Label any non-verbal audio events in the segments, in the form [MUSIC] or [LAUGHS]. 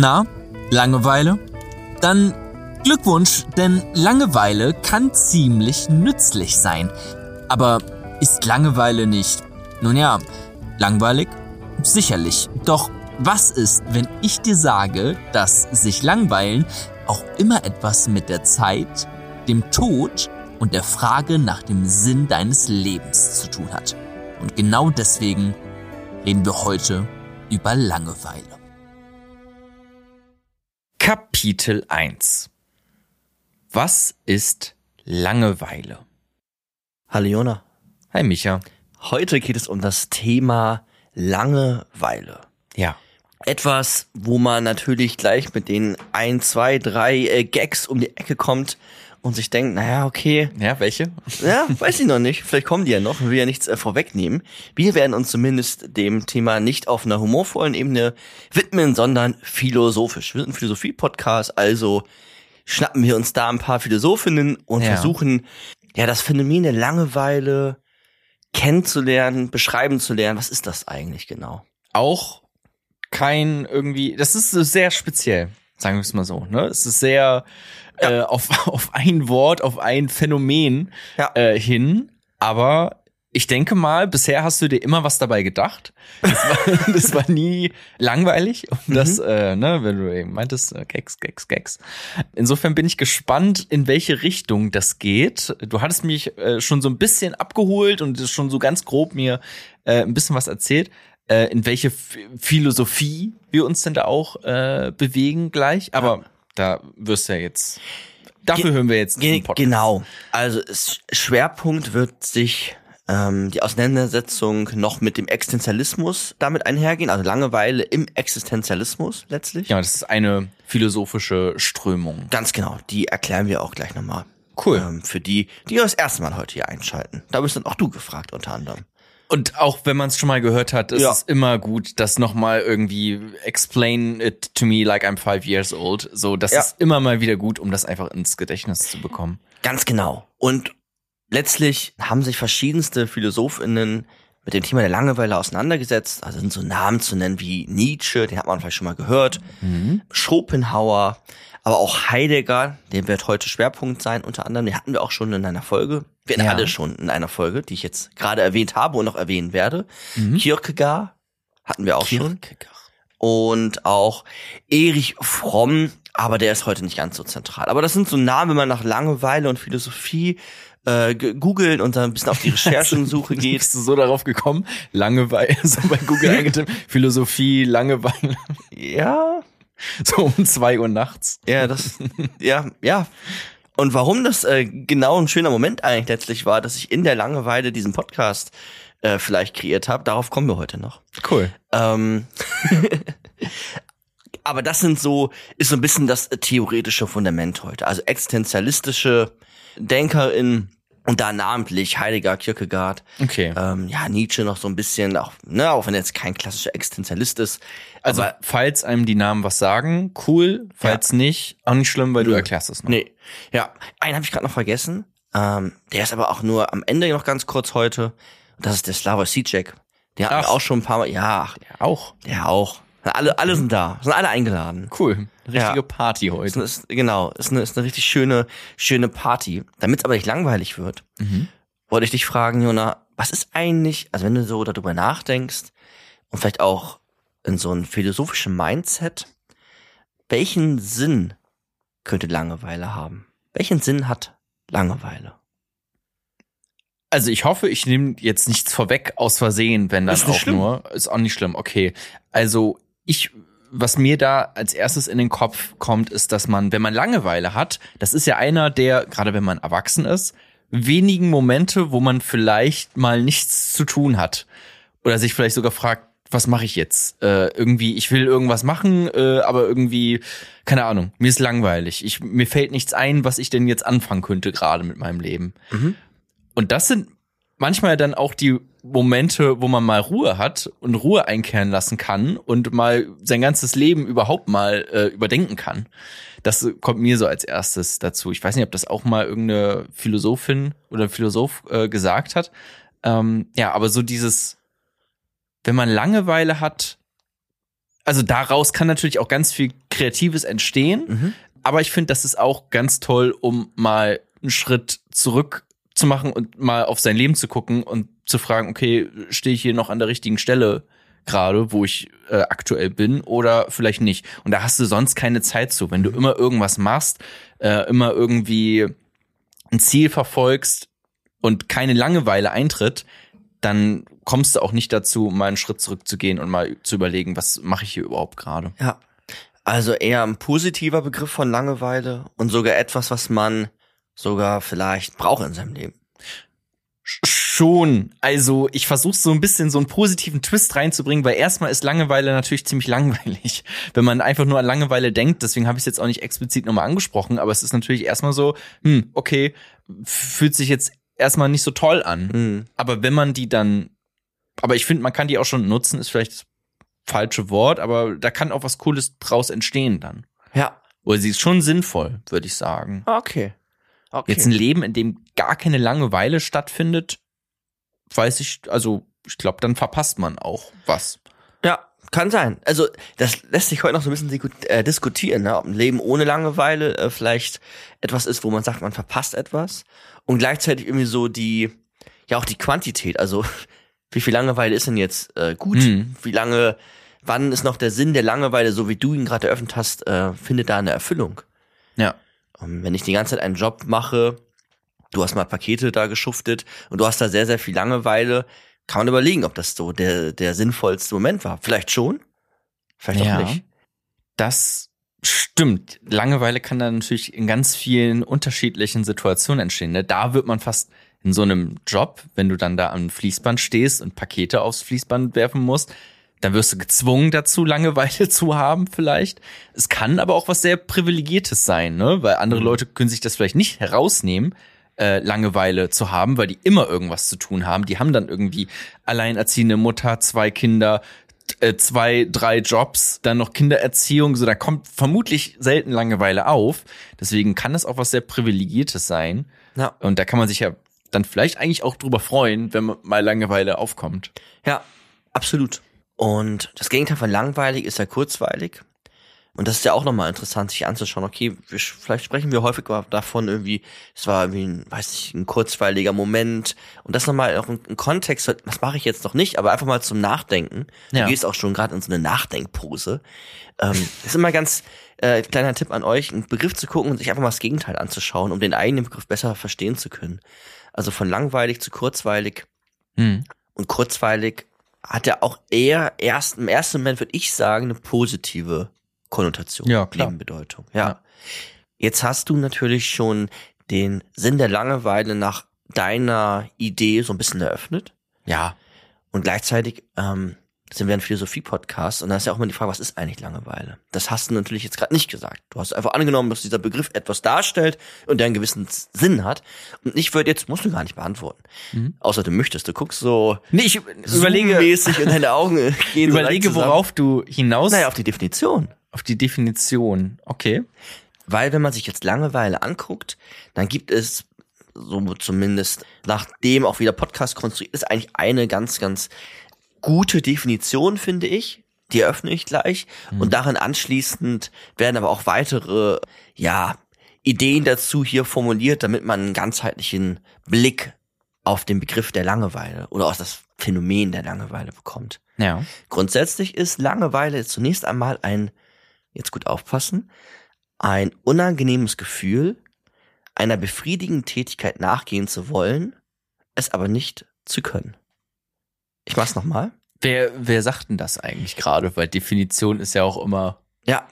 Na, Langeweile? Dann Glückwunsch, denn Langeweile kann ziemlich nützlich sein. Aber ist Langeweile nicht, nun ja, langweilig? Sicherlich. Doch was ist, wenn ich dir sage, dass sich langweilen auch immer etwas mit der Zeit, dem Tod und der Frage nach dem Sinn deines Lebens zu tun hat? Und genau deswegen reden wir heute über Langeweile. Kapitel 1 Was ist Langeweile? Hallo Jona. Hi Micha. Heute geht es um das Thema Langeweile. Ja. Etwas, wo man natürlich gleich mit den ein, zwei, drei äh, Gags um die Ecke kommt und sich denkt, naja, okay. Ja, welche? Ja, [LAUGHS] weiß ich noch nicht. Vielleicht kommen die ja noch. Wir will ja nichts äh, vorwegnehmen. Wir werden uns zumindest dem Thema nicht auf einer humorvollen Ebene widmen, sondern philosophisch. Wir sind ein Philosophie-Podcast, also schnappen wir uns da ein paar Philosophinnen und Ja. versuchen, ja, das Phänomen der Langeweile kennenzulernen, beschreiben zu lernen. Was ist das eigentlich genau? Auch kein irgendwie, das ist so sehr speziell, sagen wir es mal so. Ne? Es ist sehr äh, auf, [LAUGHS] auf ein Wort, auf ein Phänomen Ja. äh, hin, aber ich denke mal, bisher hast du dir immer was dabei gedacht. Das war, [LAUGHS] das war nie langweilig. Und das, äh, ne, wenn du eben meintest, äh, Gags, Gags, Gags. Insofern bin ich gespannt, in welche Richtung das geht. Du hattest mich äh, schon so ein bisschen abgeholt und schon so ganz grob mir äh, ein bisschen was erzählt, äh, in welche F Philosophie wir uns denn da auch äh, bewegen gleich. Aber da wirst du ja jetzt. Dafür Ge- hören wir jetzt diesen Podcast. genau. Also Schwerpunkt wird sich ähm, die Auseinandersetzung noch mit dem Existenzialismus damit einhergehen, also Langeweile im Existenzialismus letztlich. Ja, das ist eine philosophische Strömung. Ganz genau, die erklären wir auch gleich nochmal. Cool. Ähm, für die, die das erste Mal heute hier einschalten. Da bist dann auch du gefragt unter anderem. Und auch wenn man es schon mal gehört hat, ist Ja. es immer gut, das nochmal irgendwie explain it to me like I'm five years old. So, das Ja. ist immer mal wieder gut, um das einfach ins Gedächtnis zu bekommen. Ganz genau. Und letztlich haben sich verschiedenste PhilosophInnen mit dem Thema der Langeweile auseinandergesetzt. Also sind so Namen zu nennen wie Nietzsche, den hat man vielleicht schon mal gehört, Schopenhauer, aber auch Heidegger, der wird heute Schwerpunkt sein, unter anderem. Den hatten wir auch schon in einer Folge. Wir hatten Ja. alle schon in einer Folge, die ich jetzt gerade erwähnt habe und noch erwähnen werde. Kierkegaard hatten wir auch schon. Und auch Erich Fromm, aber der ist heute nicht ganz so zentral. Aber das sind so Namen, wenn man nach Langeweile und Philosophie äh, ge- googeln und dann ein bisschen auf die [LAUGHS] Recherchensuche geht. Bist du so darauf gekommen? Langeweile, [LAUGHS] so bei Google [LAUGHS] eingetippt, Philosophie, Langeweile, Ja, so um zwei Uhr nachts. ja, das, ja, ja. Und warum das äh, genau ein schöner Moment eigentlich letztlich war, dass ich in der Langeweile diesen Podcast äh, vielleicht kreiert habe, darauf kommen wir heute noch. Cool. Ähm, [LAUGHS] aber das sind so, ist so ein bisschen das äh, theoretische Fundament heute. Also existenzialistische DenkerInnen und da namentlich Heidegger, Kierkegaard, Okay. ähm, ja, Nietzsche noch so ein bisschen, auch, ne, auch wenn er jetzt kein klassischer Existenzialist ist. Also, aber, falls einem die Namen was sagen, cool. Falls nicht, auch nicht schlimm, weil du erklärst es noch. nee. Ja, einen habe ich gerade noch vergessen. Ähm, der ist aber auch nur am Ende noch ganz kurz heute. Und das ist der Slavoj Zizek. Der hat auch schon ein paar Mal, ja, Ja, auch. der auch. Alle, alle sind da, sind alle eingeladen. Cool. Richtige Ja. Party heute. ist, genau, ist eine, ist eine richtig schöne, schöne Party. Damit es aber nicht langweilig wird, Mhm. wollte ich dich fragen, Jona, was ist eigentlich, also wenn du so darüber nachdenkst und vielleicht auch in so einem philosophischen Mindset, welchen Sinn könnte Langeweile haben? Welchen Sinn hat Langeweile? Also ich hoffe, ich nehme jetzt nichts vorweg aus Versehen, wenn nicht auch schlimm. nur. Ist auch nicht schlimm, okay. Also ich, was mir da als erstes in den Kopf kommt, ist, dass man, wenn man Langeweile hat, das ist ja einer der, gerade wenn man erwachsen ist, wenigen Momente, wo man vielleicht mal nichts zu tun hat. oder sich vielleicht sogar fragt, was mache ich jetzt? Äh, irgendwie, ich will irgendwas machen, äh, aber irgendwie, keine Ahnung, mir ist langweilig. Ich, mir fällt nichts ein, was ich denn jetzt anfangen könnte gerade mit meinem Leben. Mhm. Und das sind manchmal dann auch die Momente, wo man mal Ruhe hat und Ruhe einkehren lassen kann und mal sein ganzes Leben überhaupt mal äh, überdenken kann. Das kommt mir so als erstes dazu. Ich weiß nicht, ob das auch mal irgendeine Philosophin oder Philosoph äh, gesagt hat. Ähm, ja, aber so dieses, wenn man Langeweile hat, also daraus kann natürlich auch ganz viel Kreatives entstehen. Mhm. Aber ich finde, das ist auch ganz toll, um mal einen Schritt zurück zu machen und mal auf sein Leben zu gucken und zu fragen, okay, stehe ich hier noch an der richtigen Stelle gerade, wo ich äh, aktuell bin oder vielleicht nicht. Und da hast du sonst keine Zeit zu. Wenn du immer irgendwas machst, äh, immer irgendwie ein Ziel verfolgst und keine Langeweile eintritt, dann kommst du auch nicht dazu, mal einen Schritt zurückzugehen und mal zu überlegen, was mache ich hier überhaupt gerade. Ja. Also eher ein positiver Begriff von Langeweile und sogar etwas, was man sogar vielleicht braucht in seinem Leben. Schon. Also ich versuche so ein bisschen so einen positiven Twist reinzubringen, weil erstmal ist Langeweile natürlich ziemlich langweilig, [LAUGHS] wenn man einfach nur an Langeweile denkt. Deswegen habe ich es jetzt auch nicht explizit nochmal angesprochen, aber es ist natürlich erstmal so, hm, okay, fühlt sich jetzt erstmal nicht so toll an. Mhm. Aber wenn man die dann, aber ich finde, man kann die auch schon nutzen, ist vielleicht das falsche Wort, aber da kann auch was Cooles draus entstehen dann. Ja. Oder sie ist schon sinnvoll, würde ich sagen. Okay. Okay. Jetzt ein Leben, in dem gar keine Langeweile stattfindet, weiß ich, also ich glaube, dann verpasst man auch was. Ja, kann sein. Also das lässt sich heute noch so ein bisschen äh, diskutieren, ne? ob ein Leben ohne Langeweile äh, vielleicht etwas ist, wo man sagt, man verpasst etwas und gleichzeitig irgendwie so die, ja auch die Quantität, also wie viel Langeweile ist denn jetzt äh, gut? Mhm. Wie lange, wann ist noch der Sinn der Langeweile, so wie du ihn gerade eröffnet hast, äh, findet da eine Erfüllung? Ja. Und wenn ich die ganze Zeit einen Job mache, du hast mal Pakete da geschuftet und du hast da sehr, sehr viel Langeweile, kann man überlegen, ob das so der, der sinnvollste Moment war. Vielleicht schon, vielleicht ja, auch nicht. Das stimmt. Langeweile kann dann natürlich in ganz vielen unterschiedlichen Situationen entstehen. Ne? Da wird man fast in so einem Job, wenn du dann da am Fließband stehst und Pakete aufs Fließband werfen musst, dann wirst du gezwungen dazu, Langeweile [LAUGHS] zu haben vielleicht. Es kann aber auch was sehr Privilegiertes sein, ne? Weil andere mhm. Leute können sich das vielleicht nicht herausnehmen, äh, Langeweile zu haben, weil die immer irgendwas zu tun haben. Die haben dann irgendwie alleinerziehende Mutter, zwei Kinder, äh, zwei, drei Jobs, dann noch Kindererziehung, so da kommt vermutlich selten Langeweile auf. Deswegen kann das auch was sehr Privilegiertes sein. Ja. Und da kann man sich ja dann vielleicht eigentlich auch drüber freuen, wenn mal Langeweile aufkommt. Ja, absolut. Und das Gegenteil von langweilig ist ja kurzweilig. Und das ist ja auch nochmal interessant, sich anzuschauen. Okay, wir, vielleicht sprechen wir häufig davon irgendwie, es war irgendwie ein, weiß nicht, ein kurzweiliger Moment. Und das nochmal auch ein Kontext, das mache ich jetzt noch nicht, aber einfach mal zum Nachdenken. Ja. Du gehst auch schon gerade in so eine Nachdenkpose. Ähm, ist immer ganz äh, kleiner Tipp an euch, einen Begriff zu gucken und sich einfach mal das Gegenteil anzuschauen, um den eigenen Begriff besser verstehen zu können. Also von langweilig zu kurzweilig. Hm. Und kurzweilig hat er auch eher erst im ersten Moment würde ich sagen eine positive Konnotation, ja. Nebenbedeutung. Ja. ja. Jetzt hast du natürlich schon den Sinn der Langeweile nach deiner Idee so ein bisschen eröffnet. Ja. Und gleichzeitig ähm, sind wir ein Philosophie-Podcast und da ist ja auch immer die Frage, was ist eigentlich Langeweile? Das hast du natürlich jetzt gerade nicht gesagt. Du hast einfach angenommen, dass dieser Begriff etwas darstellt und der einen gewissen Sinn hat. Und ich würde jetzt, musst du gar nicht beantworten. Mhm. Außer du möchtest, du guckst so nee, ich überlege mäßig in deine Augen [LAUGHS] gehen. Überlege, so worauf du hinaus. Naja, auf die Definition. Auf die Definition, okay. Weil wenn man sich jetzt Langeweile anguckt, dann gibt es so zumindest nachdem auch wieder Podcast konstruiert ist, eigentlich eine ganz, ganz gute Definition, finde ich. Die eröffne ich gleich. Mhm. Und darin anschließend werden aber auch weitere, ja, Ideen dazu hier formuliert, damit man einen ganzheitlichen Blick auf den Begriff der Langeweile oder auf das Phänomen der Langeweile bekommt. Ja. Grundsätzlich ist Langeweile zunächst einmal ein, jetzt gut aufpassen, ein unangenehmes Gefühl, einer befriedigenden Tätigkeit nachgehen zu wollen, es aber nicht zu können. Ich mach's nochmal. Wer, wer sagt denn das eigentlich gerade? Weil Definition ist ja auch immer. Ja.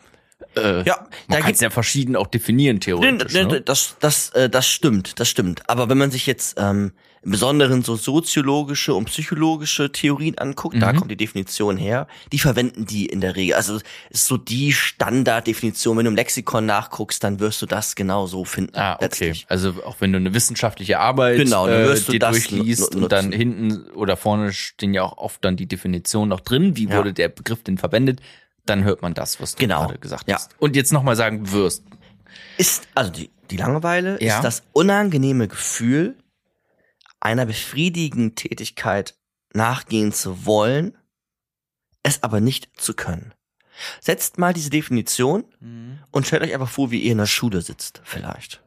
Äh, Ja, man da kann es ja verschieden auch definieren, theoretisch. Ne? Das, das, äh, das stimmt, das stimmt. Aber wenn man sich jetzt ähm, im Besonderen so soziologische und psychologische Theorien anguckt, da Mhm. kommt die Definition her. Die verwenden die in der Regel. Also ist so die Standarddefinition. Wenn du im Lexikon nachguckst, dann wirst du das genau so finden. Ah, okay. letztlich. Also auch wenn du eine wissenschaftliche Arbeit Genau, dann äh, wirst du dir das durchliest und dann hinten oder vorne stehen ja auch oft dann die Definition noch drin, wie Ja. wurde der Begriff denn verwendet, dann hört man das, was du Genau. gerade gesagt Ja. hast. Und jetzt nochmal sagen wirst. Ist, also die, die Langeweile Ja. ist das unangenehme Gefühl, einer befriedigenden Tätigkeit nachgehen zu wollen, es aber nicht zu können. Setzt mal diese Definition und stellt euch einfach vor, wie ihr in der Schule sitzt, vielleicht.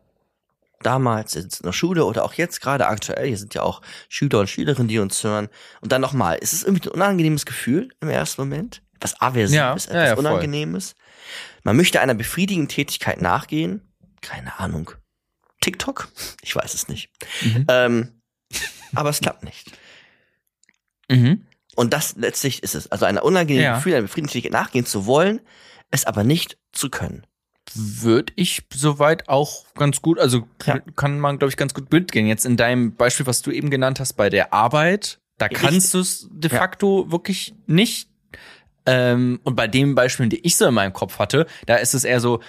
Damals ihr sitzt in der Schule oder auch jetzt gerade aktuell, hier sind ja auch Schüler und Schülerinnen, die uns hören. Und dann nochmal, ist es irgendwie ein unangenehmes Gefühl im ersten Moment? Was Aversives, Ja, etwas ja, ja. Unangenehmes? Man möchte einer befriedigenden Tätigkeit nachgehen. Keine Ahnung. TikTok? Ich weiß es nicht. Mhm. Ähm, aber es klappt nicht. Mhm. Und das letztlich ist es. Also ein unangenehmes Ja. Gefühl, einer befriedigenden Tätigkeit nachgehen zu wollen, es aber nicht zu können. Würde ich soweit auch ganz gut, also kann man, glaube ich, ganz gut mitgehen. Jetzt in deinem Beispiel, was du eben genannt hast, bei der Arbeit, da kannst du es de facto wirklich nicht. Ähm, und bei dem Beispiel, die ich so in meinem Kopf hatte, da ist es eher so,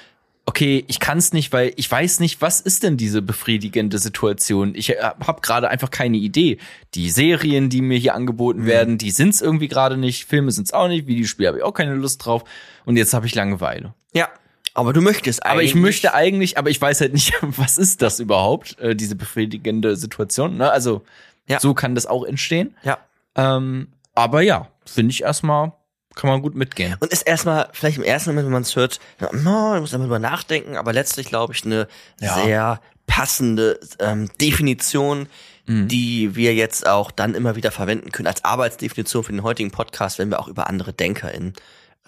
okay, ich kann es nicht, weil ich weiß nicht, was ist denn diese befriedigende Situation. Ich habe gerade einfach keine Idee. Die Serien, die mir hier Mhm. angeboten werden, die sind es irgendwie gerade nicht. Filme sind es auch nicht. Videospiele habe ich auch keine Lust drauf. Und jetzt habe ich Langeweile. Ja. Aber du möchtest eigentlich. Aber ich möchte eigentlich, aber ich weiß halt nicht, [LAUGHS] was ist das überhaupt, äh, diese befriedigende Situation. Ne? Also Ja. so kann das auch entstehen. Ja. Ähm, aber ja, finde ich erstmal, kann man gut mitgehen. Und ist erstmal, vielleicht im ersten Moment, wenn man es hört, no, muss einmal drüber nachdenken, aber letztlich glaube ich eine Ja. sehr passende ähm, Definition, Mhm. die wir jetzt auch dann immer wieder verwenden können als Arbeitsdefinition für den heutigen Podcast, wenn wir auch über andere DenkerInnen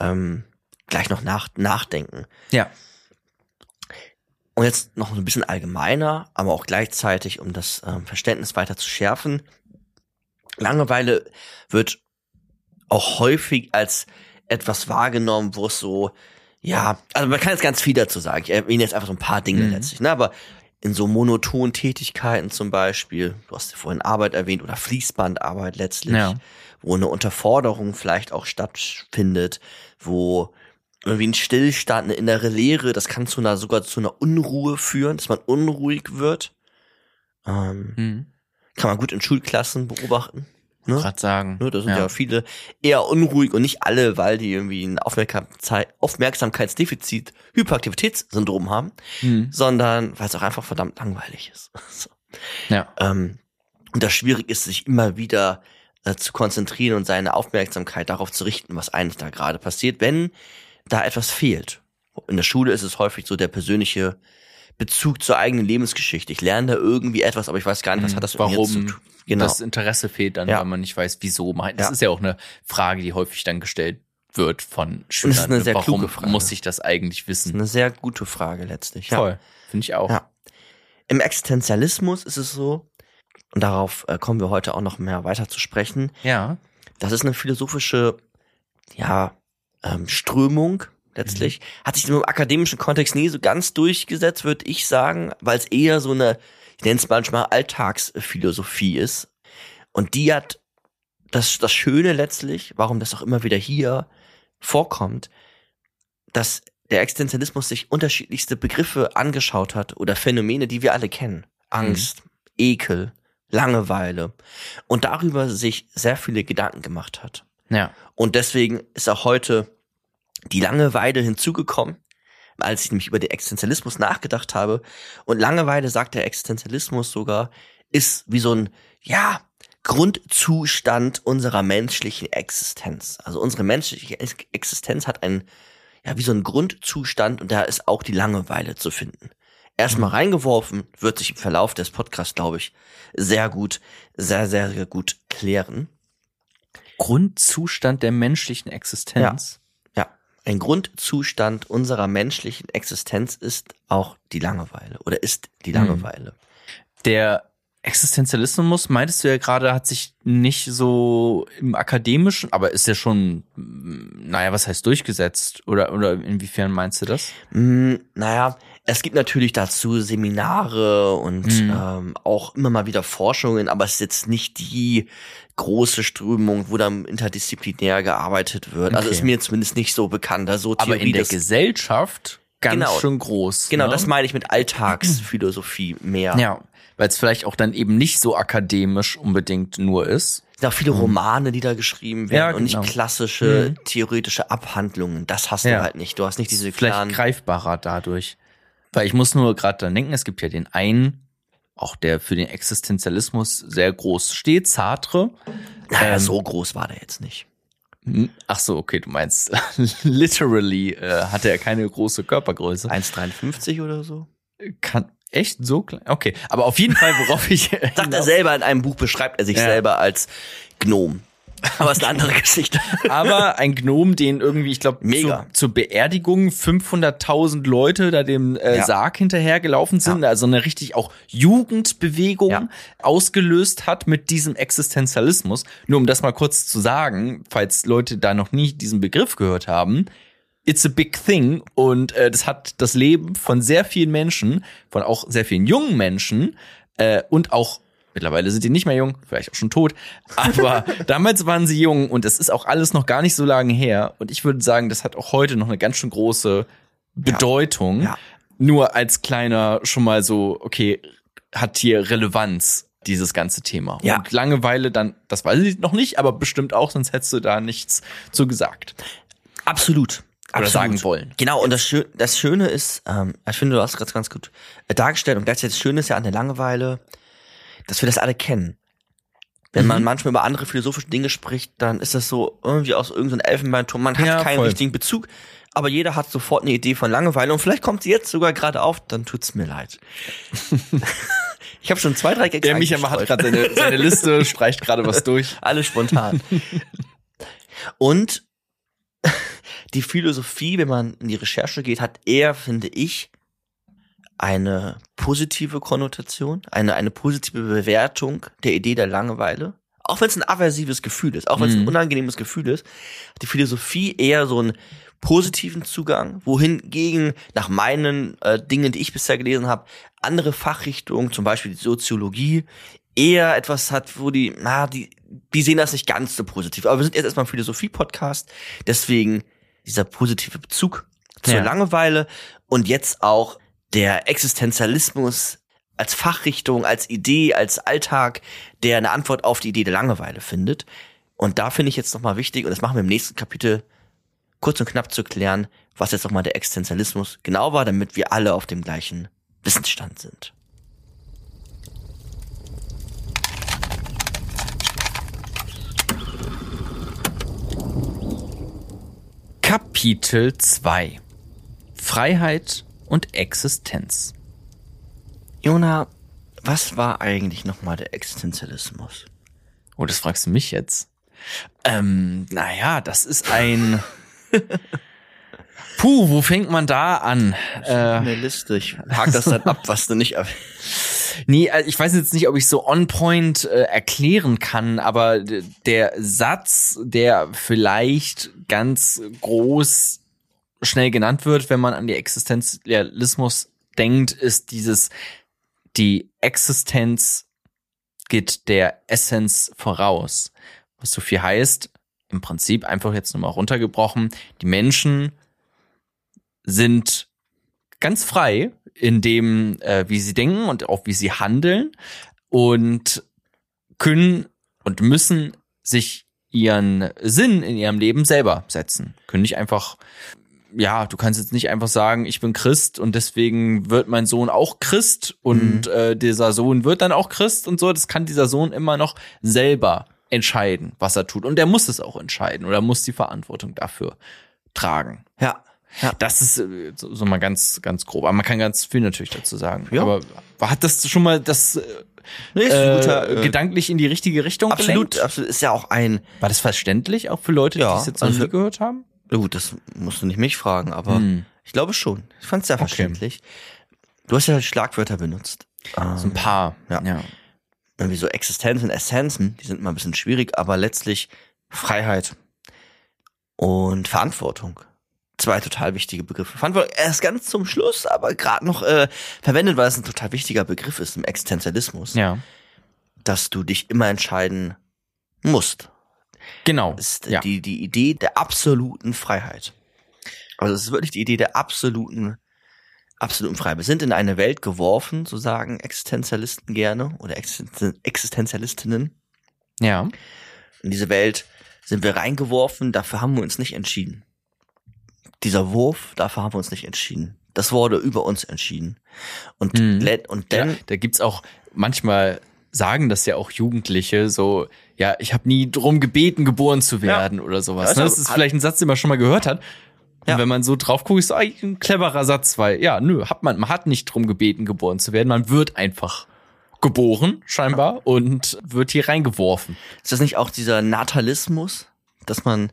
ähm, gleich noch nach, nachdenken. Ja. Und jetzt noch ein bisschen allgemeiner, aber auch gleichzeitig, um das ähm, Verständnis weiter zu schärfen. Langeweile wird auch häufig als etwas wahrgenommen, wo es so, ja, also man kann jetzt ganz viel dazu sagen. Ich erwähne jetzt einfach so ein paar Dinge Mhm. letztlich, ne? Aber in so monotonen Tätigkeiten zum Beispiel, du hast ja vorhin Arbeit erwähnt oder Fließbandarbeit letztlich, Ja. wo eine Unterforderung vielleicht auch stattfindet, wo irgendwie ein Stillstand, eine innere Leere, das kann zu einer, sogar zu einer Unruhe führen, dass man unruhig wird. Ähm, Mhm. kann man gut in Schulklassen beobachten. Ne? Gerade sagen. Ne, da sind ja. viele eher unruhig und nicht alle, weil die irgendwie ein Aufmerksamkeit, Aufmerksamkeitsdefizit, Hyperaktivitätssyndrom haben, Mhm. sondern weil es auch einfach verdammt langweilig ist. [LAUGHS] So. Ja. Ähm, und das schwierig ist, sich immer wieder äh, zu konzentrieren und seine Aufmerksamkeit darauf zu richten, was eigentlich da gerade passiert, wenn da etwas fehlt. In der Schule ist es häufig so der persönliche Bezug zur eigenen Lebensgeschichte. Ich lerne da irgendwie etwas, aber ich weiß gar nicht, was Mhm. hat das mit mir Warum zu tun. Genau. das Interesse fehlt dann, Ja. weil man nicht weiß, wieso. Man- Das Ja. ist ja auch eine Frage, die häufig dann gestellt wird von ist Schülern. eine sehr Warum kluge Frage. muss ich das eigentlich Das ist wissen? eine sehr gute Frage letztlich. Ja. Voll. Finde ich auch. Ja. Im Existenzialismus ist es so, und darauf äh, kommen wir heute auch noch mehr weiter zu sprechen, ja. das ist eine philosophische, ja, ähm, Strömung letztlich. Hat sich im akademischen Kontext nie so ganz durchgesetzt, würde ich sagen, weil es eher so eine, nenne es manchmal Alltagsphilosophie ist. Und die hat das, das Schöne letztlich, warum das auch immer wieder hier vorkommt, dass der Existenzialismus sich unterschiedlichste Begriffe angeschaut hat oder Phänomene, die wir alle kennen. Angst, Ekel, Langeweile. Und darüber sich sehr viele Gedanken gemacht hat. Ja. Und deswegen ist auch heute die Langeweile hinzugekommen, als ich nämlich über den Existenzialismus nachgedacht habe. Und Langeweile, sagt der Existenzialismus sogar, ist wie so ein, ja, Grundzustand unserer menschlichen Existenz. Also unsere menschliche Ex- Existenz hat einen, ja, wie so ein Grundzustand und da ist auch die Langeweile zu finden. Erstmal reingeworfen, wird sich im Verlauf des Podcasts, glaube ich, sehr gut, sehr, sehr, sehr gut klären. Grundzustand der menschlichen Existenz. Ja, ein Grundzustand unserer menschlichen Existenz ist auch die Langeweile oder ist die Mhm. Langeweile. Der Existenzialismus, meintest du ja gerade, hat sich nicht so im akademischen, aber ist ja schon, naja, was heißt durchgesetzt? Oder, oder inwiefern meinst du das? Mm, naja, es gibt natürlich dazu Seminare und Mhm. ähm, auch immer mal wieder Forschungen, aber es ist jetzt nicht die große Strömung, wo dann interdisziplinär gearbeitet wird. Also Okay. ist mir zumindest nicht so bekannt. Also so Aber Theorie in der Gesellschaft ganz Genau. schön groß. Genau, ne? das meine ich mit Alltagsphilosophie mehr. Ja, weil es vielleicht auch dann eben nicht so akademisch unbedingt nur ist. Es sind auch viele Romane, die da geschrieben werden Mhm. Ja, und genau. nicht klassische theoretische Abhandlungen. Das hast Ja. du halt nicht. Du hast nicht diese Vielleicht klaren. greifbarer dadurch. Weil ich muss nur gerade dran denken, es gibt ja den einen, auch der für den Existenzialismus sehr groß steht, Sartre. naja, ähm, so groß war der jetzt nicht. Hm, Ach so, okay, du meinst [LAUGHS] literally äh, hatte er keine große Körpergröße. 1,53 oder so. Kann echt so klein. Okay, aber auf jeden Fall, worauf ich [LAUGHS] Sagt er selber in einem Buch, beschreibt er sich Ja. selber als Gnom. Aber ist eine andere Geschichte. aber ein Gnom, den irgendwie, ich glaube, Mega. Zu, zur Beerdigung 500.000 Leute da dem äh, Ja. Sarg hinterhergelaufen sind, also eine richtig auch Jugendbewegung Ja. ausgelöst hat mit diesem Existenzialismus. Nur um das mal kurz zu sagen, falls Leute da noch nie diesen Begriff gehört haben. It's a big thing und äh, das hat das Leben von sehr vielen Menschen, von auch sehr vielen jungen Menschen äh, und auch mittlerweile sind die nicht mehr jung, vielleicht auch schon tot, aber [LAUGHS] damals waren sie jung und es ist auch alles noch gar nicht so lange her und ich würde sagen, das hat auch heute noch eine ganz schön große Bedeutung. Ja. Nur als kleiner schon mal so, okay, hat hier Relevanz dieses ganze Thema. Ja. Und Langeweile dann, das weiß ich noch nicht, aber bestimmt auch, sonst hättest du da nichts zu gesagt. Absolut. Oder Absolut. sagen wollen. Genau, und das, Schö das Schöne ist, ähm, ich finde, du hast gerade ganz gut äh, dargestellt und gleichzeitig das Schöne ist ja an der Langeweile, dass wir das alle kennen. Wenn man manchmal über andere philosophische Dinge spricht, dann ist das so irgendwie aus irgendeinem Elfenbeinturm. Man hat Ja, keinen voll. richtigen Bezug, aber jeder hat sofort eine Idee von Langeweile und vielleicht kommt sie jetzt sogar gerade auf, dann tut's mir leid. [LAUGHS] ich habe schon zwei, drei Gags Der Micha hat gerade seine, seine Liste, [LAUGHS] streicht gerade was durch. Alles spontan. Und [LAUGHS] die Philosophie, wenn man in die Recherche geht, hat eher, finde ich, eine positive Konnotation, eine, eine positive Bewertung der Idee der Langeweile. Auch wenn es ein aversives Gefühl ist, auch wenn es ein Mhm. unangenehmes Gefühl ist, hat die Philosophie eher so einen positiven Zugang, wohingegen nach meinen äh, Dingen, die ich bisher gelesen habe, andere Fachrichtungen, zum Beispiel die Soziologie, eher etwas hat, wo die, na, die, die sehen das nicht ganz so positiv. Aber wir sind jetzt erstmal ein Philosophie-Podcast, deswegen dieser positive Bezug zur Ja. Langeweile und jetzt auch der Existenzialismus als Fachrichtung, als Idee, als Alltag, der eine Antwort auf die Idee der Langeweile findet. Und da finde ich jetzt nochmal wichtig, und das machen wir im nächsten Kapitel, kurz und knapp zu klären, was jetzt nochmal der Existenzialismus genau war, damit wir alle auf dem gleichen Wissensstand sind. Kapitel 2 Freiheit und Existenz. Jona, was war eigentlich nochmal der Existenzialismus? Oh, das fragst du mich jetzt. Ähm, naja, das ist ein. [LAUGHS] Puh, wo fängt man da an? Äh, Eine Liste, ich hake das dann ab, was du nicht erwähnt nee, also ich weiß jetzt nicht, ob ich so on point äh, erklären kann, aber der Satz, der vielleicht ganz groß schnell genannt wird, wenn man an die Existenzialismus denkt, ist dieses, die Existenz geht der Essenz voraus. Was so viel heißt, im Prinzip einfach jetzt nochmal runtergebrochen, die Menschen sind ganz frei in dem, äh, wie sie denken und auch wie sie handeln und können und müssen sich ihren Sinn in ihrem Leben selber setzen. Können nicht einfach, ja, du kannst jetzt nicht einfach sagen, ich bin Christ und deswegen wird mein Sohn auch Christ und äh, dieser Sohn wird dann auch Christ und so. Das kann dieser Sohn immer noch selber entscheiden, was er tut. Und er muss es auch entscheiden oder muss die Verantwortung dafür tragen. Ja. Ja. Das ist äh, so, so mal ganz, ganz grob. Aber man kann ganz viel natürlich dazu sagen. Ja. Aber hat das schon mal das Nee, äh, guter, äh, gedanklich in die richtige Richtung absolut, gelenkt? absolut. Ist ja auch ein, War das verständlich auch für Leute, die Ja, es jetzt noch also nie gehört haben? Na gut, das musst du nicht mich fragen, aber Hm. ich glaube schon. Ich fand es sehr Okay. verständlich. Du hast ja Schlagwörter benutzt. So ein paar. ja. ja. irgendwie so Existenzen, Essenzen, die sind immer ein bisschen schwierig, aber letztlich Freiheit und Verantwortung. Zwei total wichtige Begriffe. Verantwortung erst ganz zum Schluss, aber gerade noch äh, verwendet, weil es ein total wichtiger Begriff ist im Existenzialismus. Ja. Dass du dich immer entscheiden musst. Genau. Das ist ja. die, die Idee der absoluten Freiheit. Also es ist wirklich die Idee der absoluten, absoluten Freiheit. Wir sind in eine Welt geworfen, so sagen Existenzialisten gerne oder Existen- Existenzialistinnen. ja. In diese Welt sind wir reingeworfen, dafür haben wir uns nicht entschieden. Dieser Wurf, dafür haben wir uns nicht entschieden. Das wurde über uns entschieden. Und, Mhm. und dann, ja. Da gibt's auch manchmal sagen das ja auch Jugendliche so, ja, ich habe nie drum gebeten, geboren zu werden oder sowas. Ja, ne? Das ist vielleicht ein Satz, den man schon mal gehört hat. Ja. Und wenn man so drauf guckt, ist eigentlich ein cleverer Satz, weil ja, nö, hat man, man hat nicht drum gebeten, geboren zu werden. Man wird einfach geboren, scheinbar, und wird hier reingeworfen. ist das nicht auch dieser Natalismus, dass man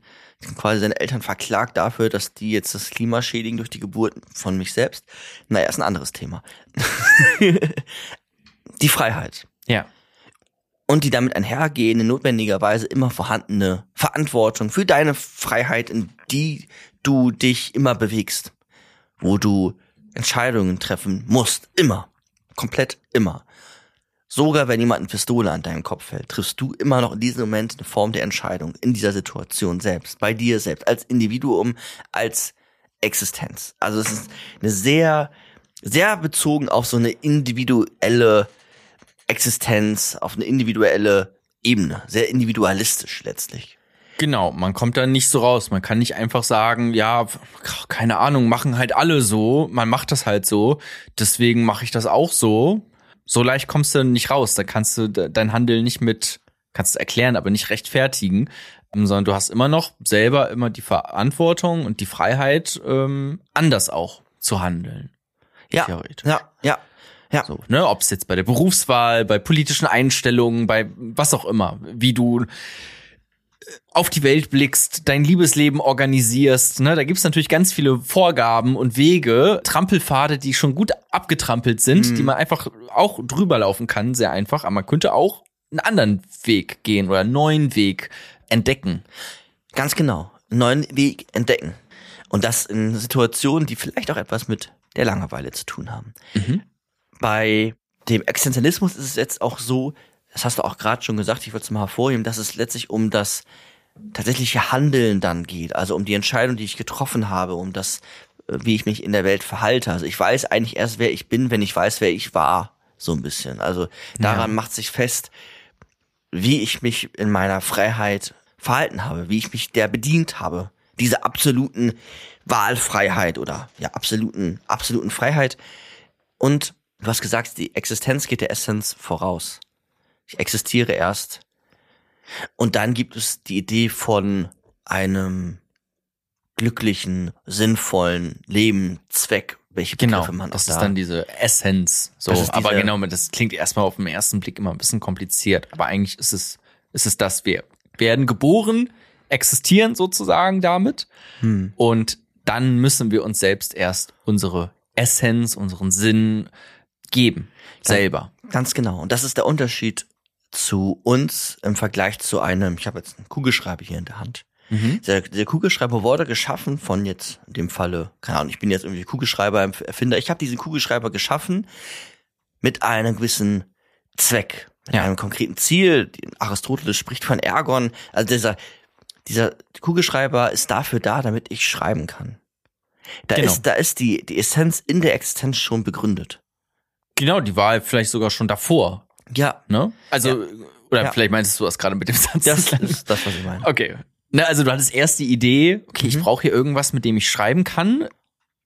quasi seine Eltern verklagt dafür, dass die jetzt das Klima schädigen durch die Geburt von mich selbst? Naja, ist ein anderes Thema. [LAUGHS] die Freiheit. Ja. und die damit einhergehende, notwendigerweise immer vorhandene Verantwortung für deine Freiheit, in die du dich immer bewegst, wo du Entscheidungen treffen musst, immer, komplett immer. Sogar wenn jemand eine Pistole an deinem Kopf hält, triffst du immer noch in diesem Moment eine Form der Entscheidung in dieser Situation selbst, bei dir selbst, als Individuum, als Existenz. Also es ist eine sehr, sehr bezogen auf so eine individuelle Existenz, auf eine individuelle Ebene, sehr individualistisch letztlich. Genau, man kommt da nicht so raus. Man kann nicht einfach sagen, ja, keine Ahnung, machen halt alle so. Man macht das halt so. Deswegen mache ich das auch so. So leicht kommst du nicht raus. Da kannst du de- dein Handeln nicht mit, kannst du erklären, aber nicht rechtfertigen. Ähm, Sondern du hast immer noch selber immer die Verantwortung und die Freiheit, ähm, anders auch zu handeln. Ja, ja, ja, ja. So, ne, ob es jetzt bei der Berufswahl, bei politischen Einstellungen, bei was auch immer, wie du äh, auf die Welt blickst, dein Liebesleben organisierst, ne, da gibt's natürlich ganz viele Vorgaben und Wege, Trampelpfade, die schon gut abgetrampelt sind, die man einfach auch drüber laufen kann, sehr einfach, aber man könnte auch einen anderen Weg gehen oder einen neuen Weg entdecken. Ganz genau. Einen neuen Weg entdecken. Und das in Situationen, die vielleicht auch etwas mit der Langeweile zu tun haben. Bei dem Existenzialismus ist es jetzt auch so, das hast du auch gerade schon gesagt, ich wollte es mal hervorheben, dass es letztlich um das tatsächliche Handeln dann geht, also um die Entscheidung, die ich getroffen habe, um das, äh, wie ich mich in der Welt verhalte. Also ich weiß eigentlich erst, wer ich bin, wenn ich weiß, wer ich war, so ein bisschen. Also daran macht sich fest, wie ich mich in meiner Freiheit verhalten habe, wie ich mich der bedient habe. Diese absoluten Wahlfreiheit oder ja, absoluten, absoluten Freiheit. Und du hast gesagt, die Existenz geht der Essenz voraus. Ich existiere erst. Und dann gibt es die Idee von einem glücklichen, sinnvollen Leben, Zweck, welche Genau, Begriffe man das auch ist da dann diese Essenz. So, ist aber diese- genau, das klingt erstmal auf den ersten Blick immer ein bisschen kompliziert. Aber eigentlich ist es, ist es das, wir werden geboren, existieren sozusagen damit. Hm. Und dann müssen wir uns selbst erst unsere Essenz, unseren Sinn geben. Selber. Ganz genau. Und das ist der Unterschied zu uns im Vergleich zu einem, ich habe jetzt einen Kugelschreiber hier in der Hand. Der, der Kugelschreiber wurde geschaffen von jetzt, in dem Falle, keine Ahnung, ich bin jetzt irgendwie Kugelschreiber-Erfinder. Ich habe diesen Kugelschreiber geschaffen mit einem gewissen Zweck, mit Ja. einem konkreten Ziel. Aristoteles spricht von Ergon. Also dieser, dieser Kugelschreiber ist dafür da, damit ich schreiben kann. Da Genau. ist, da ist die, die Essenz in der Existenz schon begründet. Genau, die war vielleicht sogar schon davor. Ja, Ne? Also, oder Ja. vielleicht meinst du das gerade mit dem Satz. das ist das, was ich meine. Okay. Ne, also du hattest erst die Idee, okay, ich Mhm. brauche hier irgendwas, mit dem ich schreiben kann.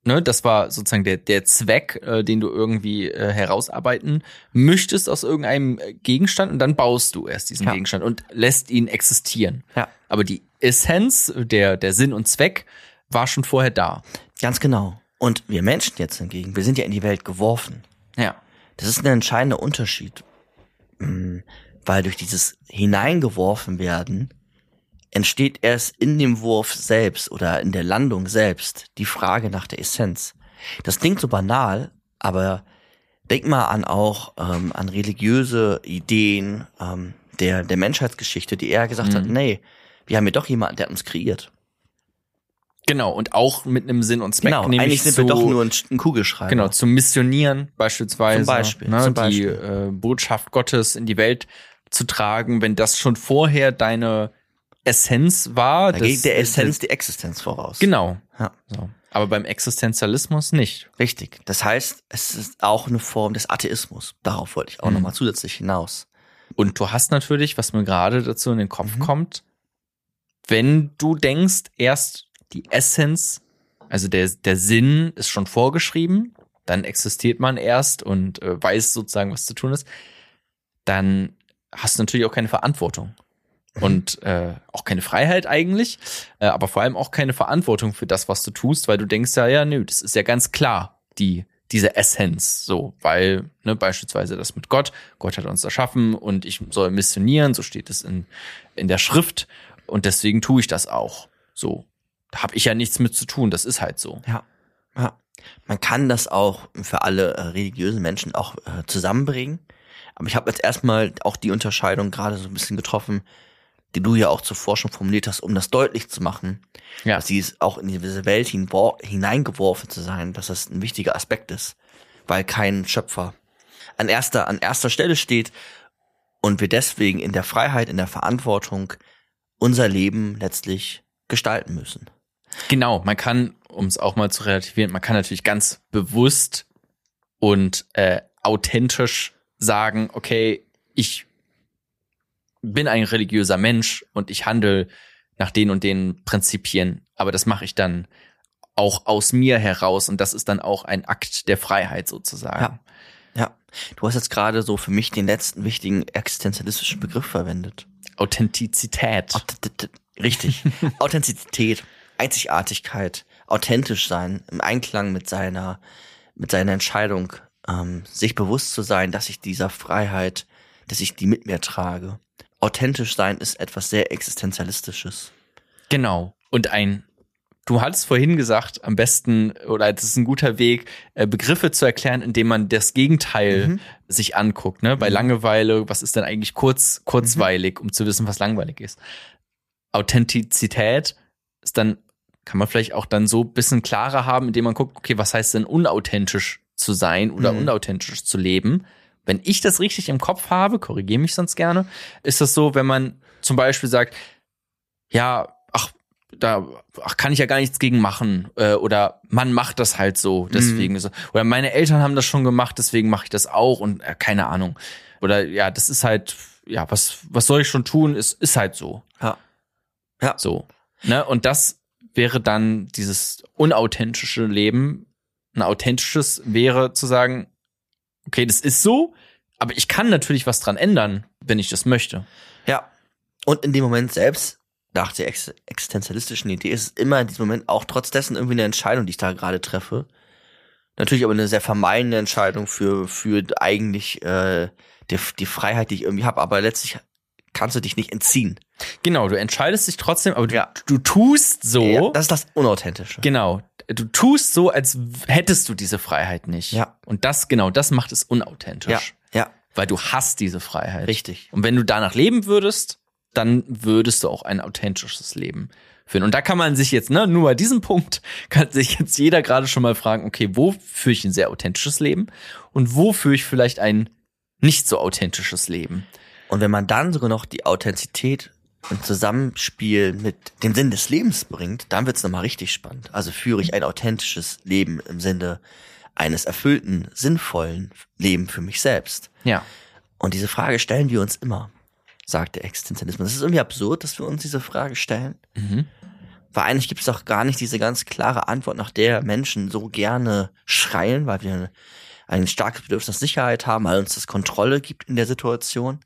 Ne, das war sozusagen der, der Zweck, äh, den du irgendwie äh, herausarbeiten möchtest aus irgendeinem äh, Gegenstand und dann baust du erst diesen Ja. Gegenstand und lässt ihn existieren. Ja. Aber die Essenz, der, der Sinn und Zweck war schon vorher da. Ganz genau. Und wir Menschen jetzt hingegen, wir sind ja in die Welt geworfen. Ja. Das ist ein entscheidender Unterschied. Mm, Weil durch dieses hineingeworfen werden entsteht erst in dem Wurf selbst oder in der Landung selbst die Frage nach der Essenz. Das klingt so banal, aber Denk mal an auch ähm, an religiöse Ideen ähm, der, der Menschheitsgeschichte, die eher gesagt hat, nee, wir haben ja doch jemanden, der hat uns kreiert. Genau, und auch mit einem Sinn und Zweck. Genau, nämlich eigentlich sind zu, wir doch nur ein, ein Kugelschreiber. Genau, zum Missionieren beispielsweise. Zum Beispiel, Ne, zum Die Beispiel. äh, Botschaft Gottes in die Welt zu tragen, wenn das schon vorher deine Essenz war. Da geht der Essenz die Existenz voraus. Genau. Ja. So. Aber beim Existenzialismus nicht. Richtig. Das heißt, es ist auch eine Form des Atheismus. Darauf wollte ich auch Mhm. nochmal zusätzlich hinaus. Und du hast natürlich, was mir gerade dazu in den Kopf Mhm. kommt, wenn du denkst, erst die Essenz, also der, der Sinn ist schon vorgeschrieben, dann existiert man erst und äh, weiß sozusagen, was zu tun ist, dann hast du natürlich auch keine Verantwortung. Und äh, auch keine Freiheit eigentlich, äh, aber vor allem auch keine Verantwortung für das, was du tust, weil du denkst ja, ja, nö, das ist ja ganz klar, die, diese Essenz, so, weil, ne, beispielsweise das mit Gott, Gott hat uns erschaffen und ich soll missionieren, so steht es in, in der Schrift und deswegen tue ich das auch. So. Habe ich ja nichts mit zu tun, das ist halt so. Ja. ja. Man kann das auch für alle äh, religiösen Menschen auch äh, zusammenbringen. Aber ich habe jetzt erstmal auch die Unterscheidung gerade so ein bisschen getroffen, die du ja auch zuvor schon formuliert hast, um das deutlich zu machen, Ja. dass dies auch in diese Welt hineingeworfen zu sein, dass das ein wichtiger Aspekt ist, weil kein Schöpfer an erster, an erster Stelle steht und wir deswegen in der Freiheit, in der Verantwortung unser Leben letztlich gestalten müssen. Genau, man kann, um es auch mal zu relativieren, man kann natürlich ganz bewusst und äh, authentisch sagen, okay, ich bin ein religiöser Mensch und ich handle nach den und den Prinzipien, aber das mache ich dann auch aus mir heraus und das ist dann auch ein Akt der Freiheit sozusagen. Ja. Ja, du hast jetzt gerade so für mich den letzten wichtigen existenzialistischen Begriff verwendet. Authentizität. Authent- Richtig. [LAUGHS] Authentizität, Einzigartigkeit, authentisch sein, im Einklang mit seiner, mit seiner Entscheidung, ähm, sich bewusst zu sein, dass ich dieser Freiheit, dass ich die mit mir trage. Authentisch sein ist etwas sehr Existenzialistisches. Genau. Und ein, du hattest vorhin gesagt, am besten, oder das ist ein guter Weg, äh, Begriffe zu erklären, indem man das Gegenteil Mhm. sich anguckt. Ne? Bei Langeweile, was ist denn eigentlich kurz, Mhm. kurzweilig, um zu wissen, was langweilig ist. Authentizität ist dann, kann man vielleicht auch dann so ein bisschen klarer haben, indem man guckt, okay, was heißt denn unauthentisch zu sein oder Mhm. unauthentisch zu leben? Wenn ich das richtig im Kopf habe, korrigiere mich sonst gerne, ist das so, wenn man zum Beispiel sagt, ja, ach, da ach, kann ich ja gar nichts gegen machen. Äh, oder man macht das halt so, deswegen so. Oder meine Eltern haben das schon gemacht, deswegen mache ich das auch und äh, keine Ahnung. Oder ja, das ist halt, ja, was, was soll ich schon tun? Ist, ist halt so. Ja. Ja. So. Ne? Und das wäre dann dieses unauthentische Leben. Ein authentisches wäre zu sagen, okay, das ist so, aber ich kann natürlich was dran ändern, wenn ich das möchte. Ja. Und in dem Moment selbst, nach der ex existenzialistischen Idee, ist es immer in diesem Moment auch trotz dessen irgendwie eine Entscheidung, die ich da gerade treffe. Natürlich aber eine sehr vermeidende Entscheidung für, für eigentlich äh, die, die Freiheit, die ich irgendwie habe, aber letztlich kannst du dich nicht entziehen. Genau, du entscheidest dich trotzdem, aber du, Ja. du tust so. Ja, das ist das Unauthentische. Genau. Du tust so, als hättest du diese Freiheit nicht. Ja. Und das, genau, das macht es unauthentisch. Ja, ja, Weil du hast diese Freiheit. richtig. Und wenn du danach leben würdest, dann würdest du auch ein authentisches Leben führen. Und da kann man sich jetzt, ne, nur bei diesem Punkt, [LAUGHS] kann sich jetzt jeder gerade schon mal fragen, okay, wo führe ich ein sehr authentisches Leben und wo führe ich vielleicht ein nicht so authentisches Leben? Und wenn man dann sogar noch die Authentizität im Zusammenspiel mit dem Sinn des Lebens bringt, dann wird's nochmal richtig spannend. Also führe ich ein authentisches Leben im Sinne eines erfüllten, sinnvollen Leben für mich selbst. Ja. Und diese Frage stellen wir uns immer, sagt der Existenzialismus. Das ist irgendwie absurd, dass wir uns diese Frage stellen. Mhm. Weil eigentlich gibt es doch gar nicht diese ganz klare Antwort, nach der Menschen so gerne schreien, weil wir ein starkes Bedürfnis nach Sicherheit haben, weil uns das Kontrolle gibt in der Situation.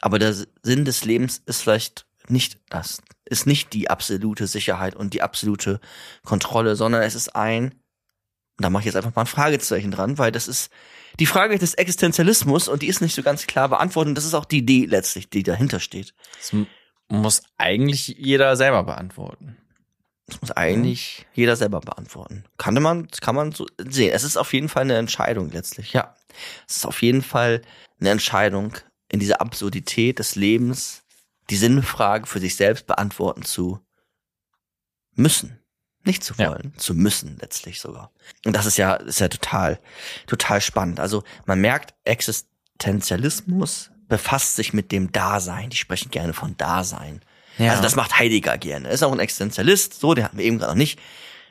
Aber der Sinn des Lebens ist vielleicht nicht das, ist nicht die absolute Sicherheit und die absolute Kontrolle, sondern es ist ein, da mache ich jetzt einfach mal ein Fragezeichen dran, weil das ist die Frage des Existenzialismus und die ist nicht so ganz klar beantwortet und das ist auch die Idee letztlich, die dahinter steht. Das muss eigentlich jeder selber beantworten. Das muss eigentlich jeder selber beantworten. Kann man, kann man so sehen. Es ist auf jeden Fall eine Entscheidung letztlich, ja. Es ist auf jeden Fall eine Entscheidung, in dieser Absurdität des Lebens die Sinnfrage für sich selbst beantworten zu müssen. Nicht zu wollen, ja. zu müssen letztlich sogar. Und das ist ja, ist ja total, total spannend. Also man merkt, Existenzialismus befasst sich mit dem Dasein. Die sprechen gerne von Dasein. Ja. Also das macht Heidegger gerne. Ist auch ein Existenzialist, so, den hatten wir eben gerade noch nicht.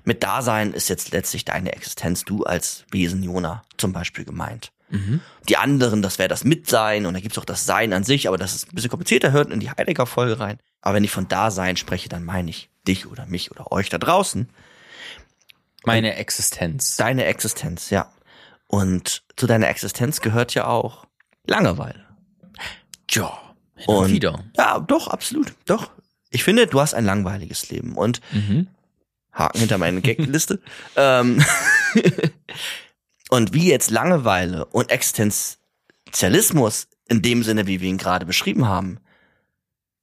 Mit Dasein ist jetzt letztlich deine Existenz, du als Wesen Jona zum Beispiel gemeint. Mhm. Die anderen, das wäre das Mitsein und da gibt's auch das Sein an sich, aber das ist ein bisschen komplizierter, hört in die Heidegger-Folge rein. Aber wenn ich von Dasein spreche, dann meine ich dich oder mich oder euch da draußen. Meine und Existenz. Deine Existenz, ja. Und zu deiner Existenz gehört ja auch Langeweile. Ja, und wieder. Ja, doch, absolut. Doch. Ich finde, du hast ein langweiliges Leben. Und mhm. Haken hinter meine [LAUGHS] Gagliste. ähm, [LAUGHS] und wie jetzt Langeweile und Existenzialismus in dem Sinne, wie wir ihn gerade beschrieben haben,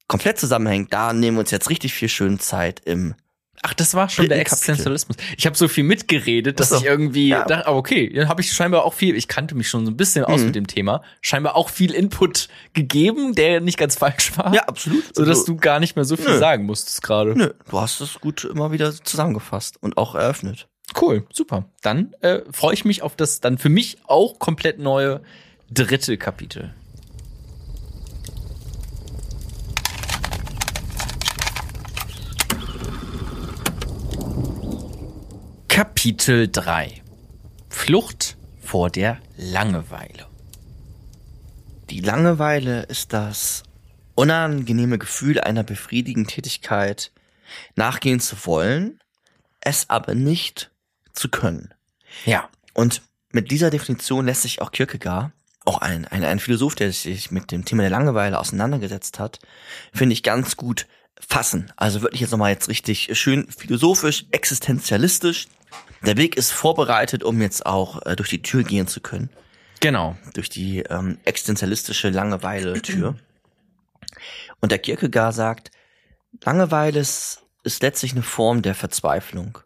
komplett zusammenhängt, da nehmen wir uns jetzt richtig viel schöne Zeit im Ach, das war schon der Existenzialismus. Ich habe so viel mitgeredet, dass so. ich irgendwie ja. dachte, aber okay, dann habe ich scheinbar auch viel, ich kannte mich schon so ein bisschen aus mhm. mit dem Thema, scheinbar auch viel Input gegeben, der nicht ganz falsch war. Ja, absolut. So dass also, du gar nicht mehr so viel nö. sagen musstest gerade. Nö, du hast es gut immer wieder zusammengefasst und auch eröffnet. Cool, super. Dann äh, freue ich mich auf das dann für mich auch komplett neue dritte Kapitel. Kapitel 3 Flucht vor der Langeweile. Die Langeweile ist das unangenehme Gefühl einer befriedigenden Tätigkeit nachgehen zu wollen, es aber nicht zu können. Ja. Und mit dieser Definition lässt sich auch Kierkegaard, auch ein, ein, ein Philosoph, der sich mit dem Thema der Langeweile auseinandergesetzt hat, finde ich ganz gut fassen. Also wirklich jetzt nochmal jetzt richtig schön philosophisch, existenzialistisch der Weg ist vorbereitet, um jetzt auch äh, durch die Tür gehen zu können. Genau. Durch die ähm, existenzialistische Langeweile-Tür. Und der Kierkegaard sagt, Langeweile ist, ist letztlich eine Form der Verzweiflung.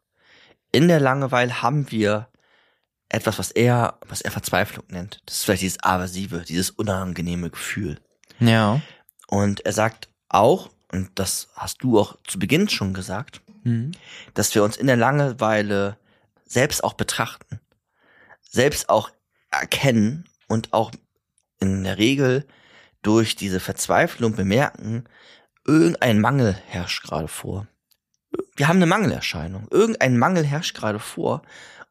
In der Langeweile haben wir etwas, was er, was er Verzweiflung nennt. Das ist vielleicht dieses aversive, dieses unangenehme Gefühl. Ja. Und er sagt auch, und das hast du auch zu Beginn schon gesagt, mhm. dass wir uns in der Langeweile selbst auch betrachten, selbst auch erkennen und auch in der Regel durch diese Verzweiflung bemerken, irgendein Mangel herrscht gerade vor. Wir haben eine Mangelerscheinung. Irgendein Mangel herrscht gerade vor.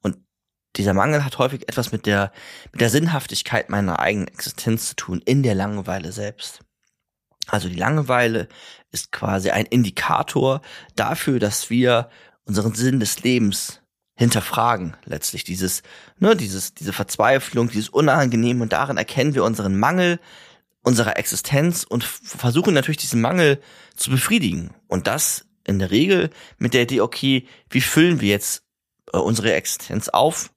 Und dieser Mangel hat häufig etwas mit der, mit der Sinnhaftigkeit meiner eigenen Existenz zu tun, in der Langeweile selbst. Also die Langeweile ist quasi ein Indikator dafür, dass wir unseren Sinn des Lebens hinterfragen letztlich dieses ne dieses diese Verzweiflung dieses Unangenehm und darin erkennen wir unseren Mangel unserer Existenz und versuchen natürlich diesen Mangel zu befriedigen und das in der Regel mit der Idee okay wie füllen wir jetzt äh, unsere Existenz auf?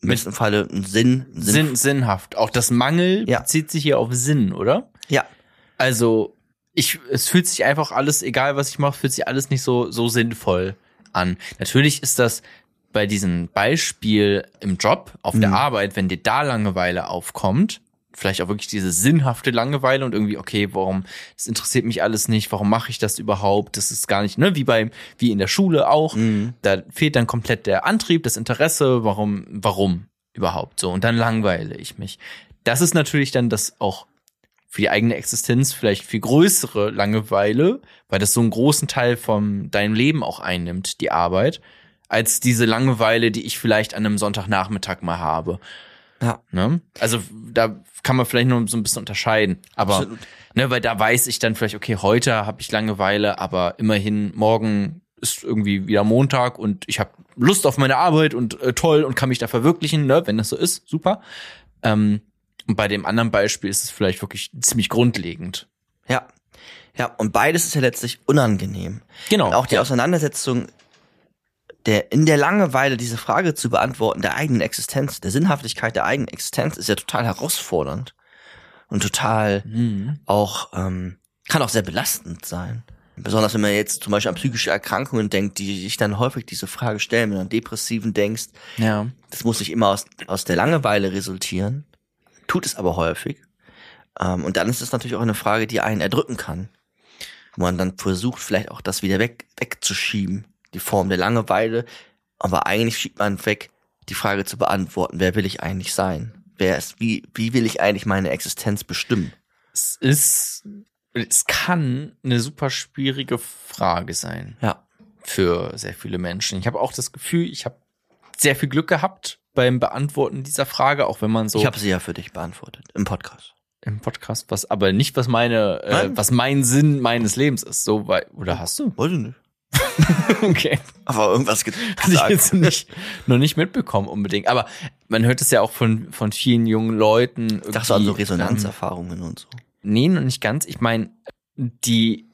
Im besten Falle einen Sinn, Sinn, Sinn sinnhaft. Auch das Mangel ja. bezieht sich hier auf Sinn oder? Ja. Also ich es fühlt sich einfach alles egal was ich mache fühlt sich alles nicht so so sinnvoll an. Natürlich ist das bei diesem Beispiel im Job, auf mhm. der Arbeit, wenn dir da Langeweile aufkommt, vielleicht auch wirklich diese sinnhafte Langeweile und irgendwie, okay, warum, das interessiert mich alles nicht, warum mache ich das überhaupt? Das ist gar nicht, ne, wie bei, wie in der Schule auch. Mhm. Da fehlt dann komplett der Antrieb, das Interesse, warum, warum überhaupt so? Und dann langweile ich mich. Das ist natürlich dann das auch für die eigene Existenz vielleicht viel größere Langeweile, weil das so einen großen Teil von deinem Leben auch einnimmt, die Arbeit als diese Langeweile, die ich vielleicht an einem Sonntagnachmittag mal habe. Ja. Ne? Also da kann man vielleicht nur so ein bisschen unterscheiden. Aber Absolut. ne, weil da weiß ich dann vielleicht, okay, heute habe ich Langeweile, aber immerhin morgen ist irgendwie wieder Montag und ich habe Lust auf meine Arbeit und äh, toll und kann mich da verwirklichen, ne, wenn das so ist, super. Ähm, und bei dem anderen Beispiel ist es vielleicht wirklich ziemlich grundlegend. Ja. Ja, und beides ist ja letztlich unangenehm. Genau. Und auch die ja. Auseinandersetzung der in der Langeweile diese Frage zu beantworten, der eigenen Existenz, der Sinnhaftigkeit der eigenen Existenz, ist ja total herausfordernd und total mhm. auch ähm, kann auch sehr belastend sein. Besonders wenn man jetzt zum Beispiel an psychische Erkrankungen denkt, die sich dann häufig diese Frage stellen, wenn du an Depressiven denkst. Ja. Das muss nicht immer aus, aus der Langeweile resultieren, tut es aber häufig. Ähm, und dann ist es natürlich auch eine Frage, die einen erdrücken kann. Wo man dann versucht, vielleicht auch das wieder weg, wegzuschieben, die Form der Langeweile. Aber eigentlich schiebt man weg, die Frage zu beantworten, wer will ich eigentlich sein? Wer ist, wie, wie will ich eigentlich meine Existenz bestimmen? Es ist, es kann eine super schwierige Frage sein. Ja. Für sehr viele Menschen. Ich habe auch das Gefühl, ich habe sehr viel Glück gehabt beim Beantworten dieser Frage, auch wenn man so Ich habe sie ja für dich beantwortet im Podcast. im Podcast, was aber nicht was meine, äh, was mein Sinn meines Lebens ist. So weit, oder hast du? Weiß ich nicht. [LAUGHS] okay. Aber irgendwas ge- Hatte ich gesagt. jetzt nicht, noch nicht mitbekommen unbedingt. Aber man hört es ja auch von, von vielen jungen Leuten. Ich dachte so an so irgendwie, Resonanzerfahrungen und so. Ähm, nee, noch nicht ganz. Ich meine, die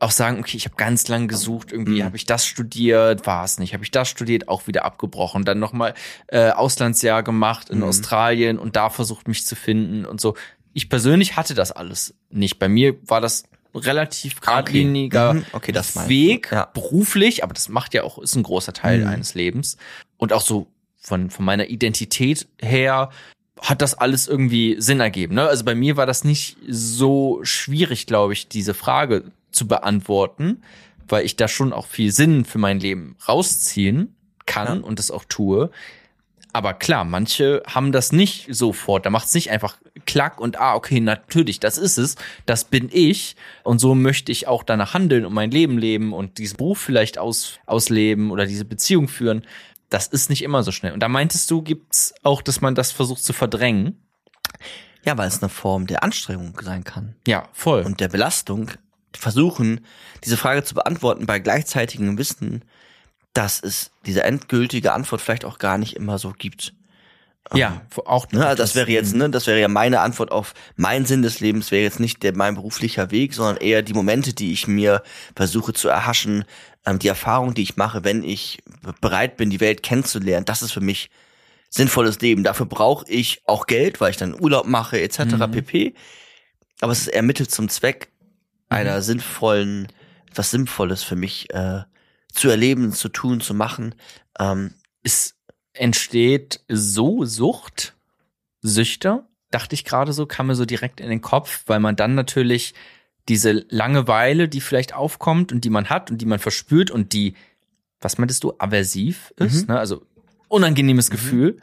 auch sagen, okay, ich habe ganz lang gesucht, irgendwie Mhm. habe ich das studiert, war es nicht, habe ich das studiert, auch wieder abgebrochen, dann nochmal äh, Auslandsjahr gemacht in Mhm. Australien und da versucht mich zu finden und so. Ich persönlich hatte das alles nicht. Bei mir war das relativ geradliniger Mhm. Okay, das meine ich. Weg, Ja. beruflich, aber das macht ja auch, ist ein großer Teil Mhm. eines Lebens. Und auch so von, von meiner Identität her hat das alles irgendwie Sinn ergeben. Ne? Also bei mir war das nicht so schwierig, glaube ich, diese Frage zu beantworten, weil ich da schon auch viel Sinn für mein Leben rausziehen kann Ja. und das auch tue. Aber klar, manche haben das nicht sofort. Da macht es nicht einfach klack und ah, okay, natürlich, das ist es, das bin ich. Und so möchte ich auch danach handeln und mein Leben leben und diesen Beruf vielleicht aus, ausleben oder diese Beziehung führen. Das ist nicht immer so schnell. Und da meintest du, gibt's auch, dass man das versucht zu verdrängen? Ja, weil es eine Form der Anstrengung sein kann. Ja, voll. Und der Belastung, versuchen, diese Frage zu beantworten bei gleichzeitigem Wissen, dass es diese endgültige Antwort vielleicht auch gar nicht immer so gibt. ja, auch Ne, also das wäre jetzt, ne, das wäre ja meine Antwort auf mein Sinn des Lebens wäre jetzt nicht der mein beruflicher Weg, sondern eher die Momente, die ich mir versuche zu erhaschen, ähm, die Erfahrung, die ich mache, wenn ich bereit bin, die Welt kennenzulernen. Das ist für mich sinnvolles Leben. Dafür brauche ich auch Geld, weil ich dann Urlaub mache etc. Mhm. pp. Aber es ist eher Mittel zum Zweck einer sinnvollen, etwas Sinnvolles für mich äh, zu erleben, zu tun, zu machen. Ähm, es entsteht so Sucht, Süchte, dachte ich gerade so, kam mir so direkt in den Kopf, weil man dann natürlich diese Langeweile, die vielleicht aufkommt und die man hat und die man verspürt und die, was meintest du, aversiv ist, Mhm. ne? also unangenehmes Gefühl,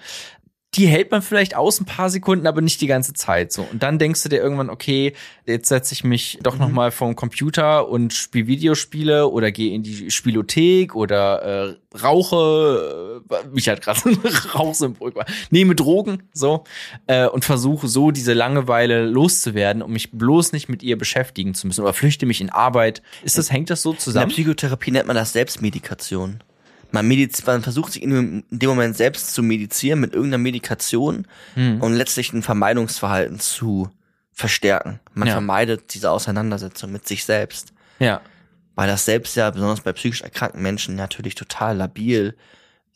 die hält man vielleicht aus ein paar Sekunden, aber nicht die ganze Zeit so. Und dann denkst du dir irgendwann, okay, jetzt setze ich mich doch noch mal vorm Computer und spiele Videospiele oder gehe in die Spielothek oder äh, rauche, äh, [LAUGHS] mich hat gerade ein [LAUGHS] Rauchsymbol nehme Drogen so äh, und versuche so diese Langeweile loszuwerden, um mich bloß nicht mit ihr beschäftigen zu müssen oder flüchte mich in Arbeit. Ist das hängt das so In der zusammen? Psychotherapie nennt man das Selbstmedikation. Man, mediz man versucht sich in dem, Moment selbst zu medizieren mit irgendeiner Medikation Hm. und letztlich ein Vermeidungsverhalten zu verstärken. Man Ja. vermeidet diese Auseinandersetzung mit sich selbst. Ja, Weil das selbst ja, besonders bei psychisch erkrankten Menschen, natürlich total labil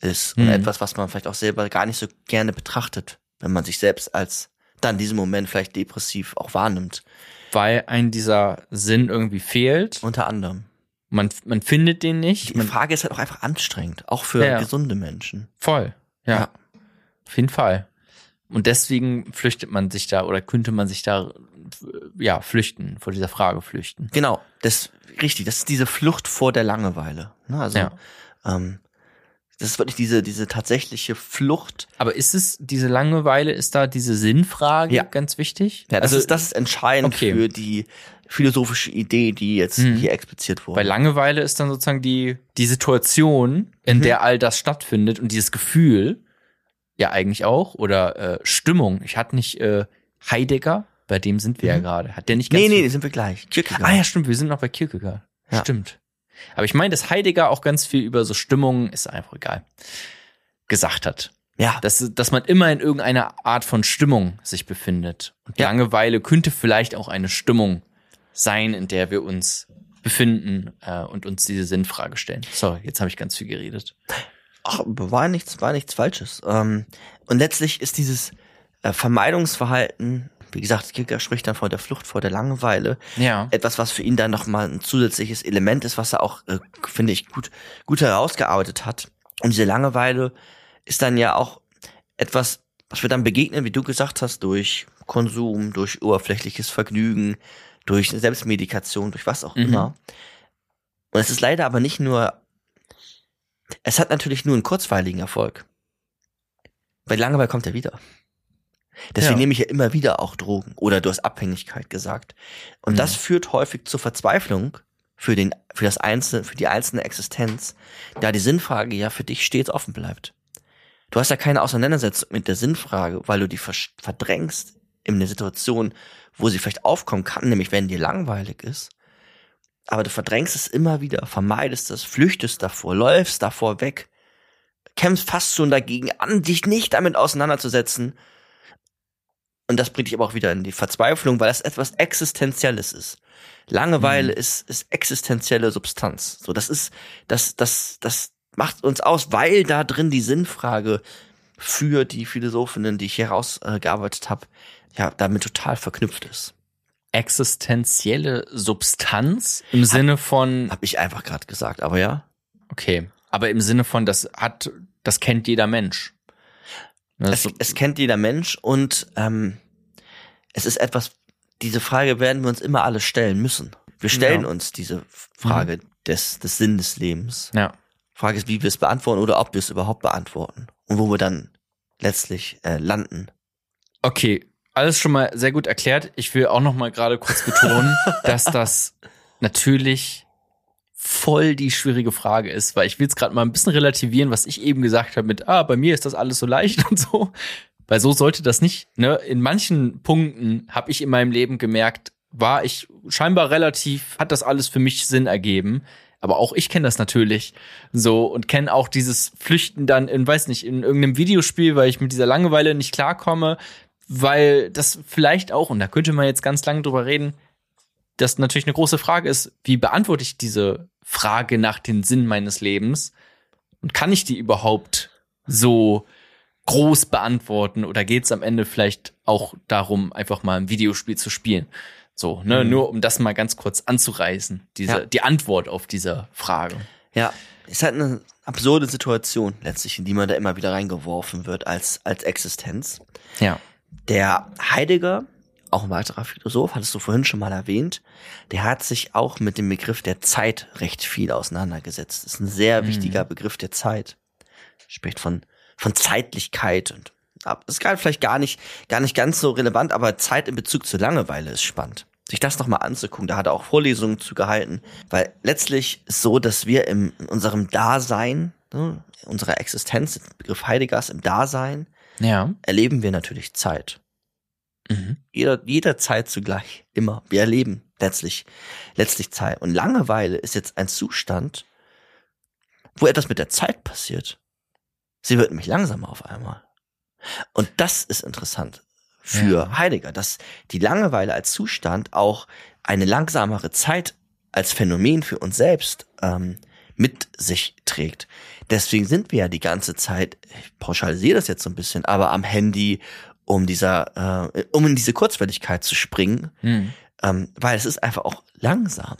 ist und Mhm. etwas, was man vielleicht auch selber gar nicht so gerne betrachtet, wenn man sich selbst als dann in diesem Moment vielleicht depressiv auch wahrnimmt. weil ein dieser Sinn irgendwie fehlt. Unter anderem. Man, man findet den nicht. Die Frage ist halt auch einfach anstrengend, auch für Ja, gesunde Menschen. voll. Ja, Ja. Auf jeden Fall. Und deswegen flüchtet man sich da oder könnte man sich da ja flüchten, vor dieser Frage flüchten. Genau, das richtig, das ist diese Flucht vor der Langeweile. Ne? Also Ja. ähm, das ist wirklich diese, diese tatsächliche Flucht. Aber ist es, diese Langeweile, ist da diese Sinnfrage Ja. ganz wichtig? Ja, das, also, ist, das ist entscheidend okay. für die philosophische Idee, die jetzt Mhm. hier expliziert wurde. Bei Langeweile ist dann sozusagen die, die Situation, in Mhm. der all das stattfindet und dieses Gefühl, ja eigentlich auch, oder äh, Stimmung. Ich hatte nicht äh, Heidegger, bei dem sind wir ja Mhm. gerade. Hat der nicht ganz nee, nee, sind wir gleich. Kierkegaard. Ah ja, stimmt, wir sind noch bei Kierkegaard. Ja. Stimmt. Aber ich meine, dass Heidegger auch ganz viel über so Stimmungen, ist einfach egal, gesagt hat. ja. Dass, dass man immer in irgendeiner Art von Stimmung sich befindet. Und Ja. Langeweile könnte vielleicht auch eine Stimmung sein, in der wir uns befinden äh, und uns diese Sinnfrage stellen. Sorry, jetzt habe ich ganz viel geredet. Ach, war nichts, war nichts Falsches. Ähm, und letztlich ist dieses äh, Vermeidungsverhalten Wie gesagt, Kierkegaard spricht dann von der Flucht vor der Langeweile. Ja. Etwas, was für ihn dann nochmal ein zusätzliches Element ist, was er auch, äh, finde ich, gut, gut herausgearbeitet hat. Und diese Langeweile ist dann ja auch etwas, was wir dann begegnen, wie du gesagt hast, durch Konsum, durch oberflächliches Vergnügen, durch Selbstmedikation, durch was auch Mhm. immer. Und es ist leider aber nicht nur, es hat natürlich nur einen kurzweiligen Erfolg. Weil Langeweile kommt ja wieder. Deswegen Ja. nehme ich ja immer wieder auch Drogen oder du hast Abhängigkeit gesagt. Und Mhm. das führt häufig zur Verzweiflung für den, für das einzelne, für die einzelne Existenz, da die Sinnfrage ja für dich stets offen bleibt. Du hast ja keine Auseinandersetzung mit der Sinnfrage, weil du die verdrängst in eine Situation, wo sie vielleicht aufkommen kann, nämlich wenn dir langweilig ist. Aber du verdrängst es immer wieder, vermeidest es, flüchtest davor, läufst davor weg, kämpfst fast schon dagegen an, dich nicht damit auseinanderzusetzen. Und das bringt dich aber auch wieder in die Verzweiflung, weil das etwas Existenzielles ist. Langeweile ist, ist existenzielle Substanz. So, das ist, das, das, das macht uns aus, weil da drin die Sinnfrage für die Philosophinnen, die ich hier rausgearbeitet habe, ja, damit total verknüpft ist. Existenzielle Substanz im Sinne von, Hab ich einfach gerade gesagt, aber ja. okay, aber im Sinne von, das hat, das kennt jeder Mensch. Ne, Es, so- es kennt jeder Mensch und ähm, es ist etwas, diese Frage werden wir uns immer alle stellen müssen. Wir stellen Ja. uns diese Frage des, des Sinn des Lebens. ja. Frage ist, wie wir es beantworten oder ob wir es überhaupt beantworten. Und wo wir dann letztlich äh, landen. Okay, alles schon mal sehr gut erklärt. Ich will auch noch mal gerade kurz betonen, [LAUGHS] dass das natürlich voll die schwierige Frage ist, weil ich will es gerade mal ein bisschen relativieren, was ich eben gesagt habe mit, ah, bei mir ist das alles so leicht [LAUGHS] und so. Weil so sollte das nicht, ne? In manchen Punkten habe ich in meinem Leben gemerkt, war ich scheinbar relativ, hat das alles für mich Sinn ergeben. Aber auch ich kenne das natürlich so und kenne auch dieses Flüchten dann in, weiß nicht, in irgendeinem Videospiel, weil ich mit dieser Langeweile nicht klarkomme, weil das vielleicht auch, und da könnte man jetzt ganz lange drüber reden, das natürlich eine große Frage ist, wie beantworte ich diese Frage nach dem Sinn meines Lebens? Und kann ich die überhaupt so groß beantworten oder geht es am Ende vielleicht auch darum, einfach mal ein Videospiel zu spielen? So, ne, Mhm. nur um das mal ganz kurz anzureißen, diese, Ja. die Antwort auf diese Frage. Ja, ist halt eine absurde Situation letztlich, in die man da immer wieder reingeworfen wird als, als Existenz. Ja. Der Heidegger, auch ein weiterer Philosoph, hattest du vorhin schon mal erwähnt, der hat sich auch mit dem Begriff der Zeit recht viel auseinandergesetzt. Das ist ein sehr Mhm. wichtiger Begriff der Zeit. Spricht von, von Zeitlichkeit und ab- ist gerade vielleicht gar nicht, gar nicht ganz so relevant, aber Zeit in Bezug zur Langeweile ist spannend. Sich das nochmal anzugucken, da hat er auch Vorlesungen zu gehalten, weil letztlich ist so, dass wir im, in unserem Dasein, ne, unserer Existenz, Begriff Heideggers im Dasein, Ja. erleben wir natürlich Zeit. Mhm. Jeder, jederzeit zugleich. Immer. Wir erleben letztlich, letztlich Zeit. Und Langeweile ist jetzt ein Zustand, wo etwas mit der Zeit passiert. Sie wird nämlich langsamer auf einmal. Und das ist interessant für Ja. Heidegger, dass die Langeweile als Zustand auch eine langsamere Zeit als Phänomen für uns selbst ähm, mit sich trägt. Deswegen sind wir ja die ganze Zeit, ich pauschalisiere das jetzt so ein bisschen, aber am Handy, um dieser, äh, um in diese Kurzwelligkeit zu springen, Mhm. ähm, weil es ist einfach auch langsam.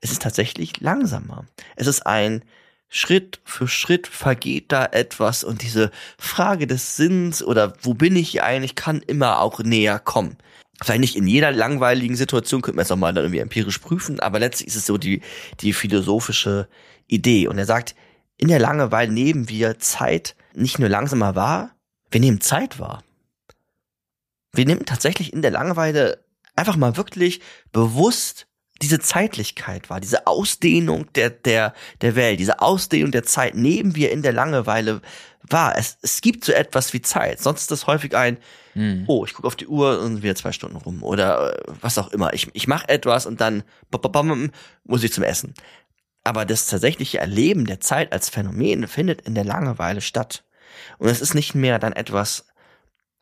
Es ist tatsächlich langsamer. Es ist ein Schritt für Schritt vergeht da etwas und diese Frage des Sinns oder wo bin ich hier eigentlich kann immer auch näher kommen. Vielleicht nicht in jeder langweiligen Situation, könnte man es auch mal dann irgendwie empirisch prüfen, aber letztlich ist es so die, die philosophische Idee. Und er sagt, in der Langeweile nehmen wir Zeit nicht nur langsamer wahr, wir nehmen Zeit wahr. Wir nehmen tatsächlich in der Langeweile einfach mal wirklich bewusst diese Zeitlichkeit wahr, diese Ausdehnung der, der, der Welt, diese Ausdehnung der Zeit nehmen wir in der Langeweile wahr. Es, es gibt so etwas wie Zeit. Sonst ist das häufig ein, Mhm. oh, ich gucke auf die Uhr und wieder zwei Stunden rum oder äh, was auch immer. Ich, ich mache etwas und dann muss ich zum Essen. Aber das tatsächliche Erleben der Zeit als Phänomen findet in der Langeweile statt. Und es ist nicht mehr dann etwas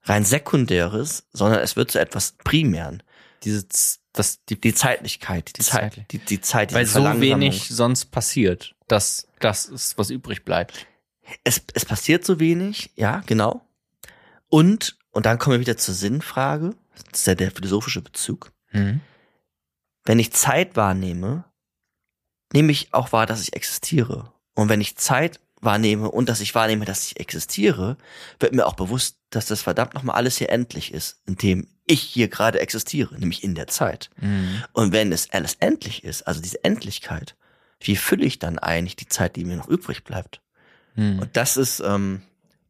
rein sekundäres, sondern es wird zu etwas primären. Diese, das, die, Die Zeitlichkeit, die, Die Zeit, Zeitlich- die, die Zeit, weil so wenig sonst passiert, dass das ist, was übrig bleibt. Es, es passiert so wenig, ja, genau. Und Und dann kommen wir wieder zur Sinnfrage. Das ist ja der philosophische Bezug. Mhm. Wenn ich Zeit wahrnehme, nehme ich auch wahr, dass ich existiere. Und wenn ich Zeit wahrnehme und dass ich wahrnehme, dass ich existiere, wird mir auch bewusst, dass das verdammt nochmal alles hier endlich ist, in dem ich hier gerade existiere, nämlich in der Zeit. Mhm. Und wenn es alles endlich ist, also diese Endlichkeit, wie fülle ich dann eigentlich die Zeit, die mir noch übrig bleibt? Mhm. Und das ist ähm,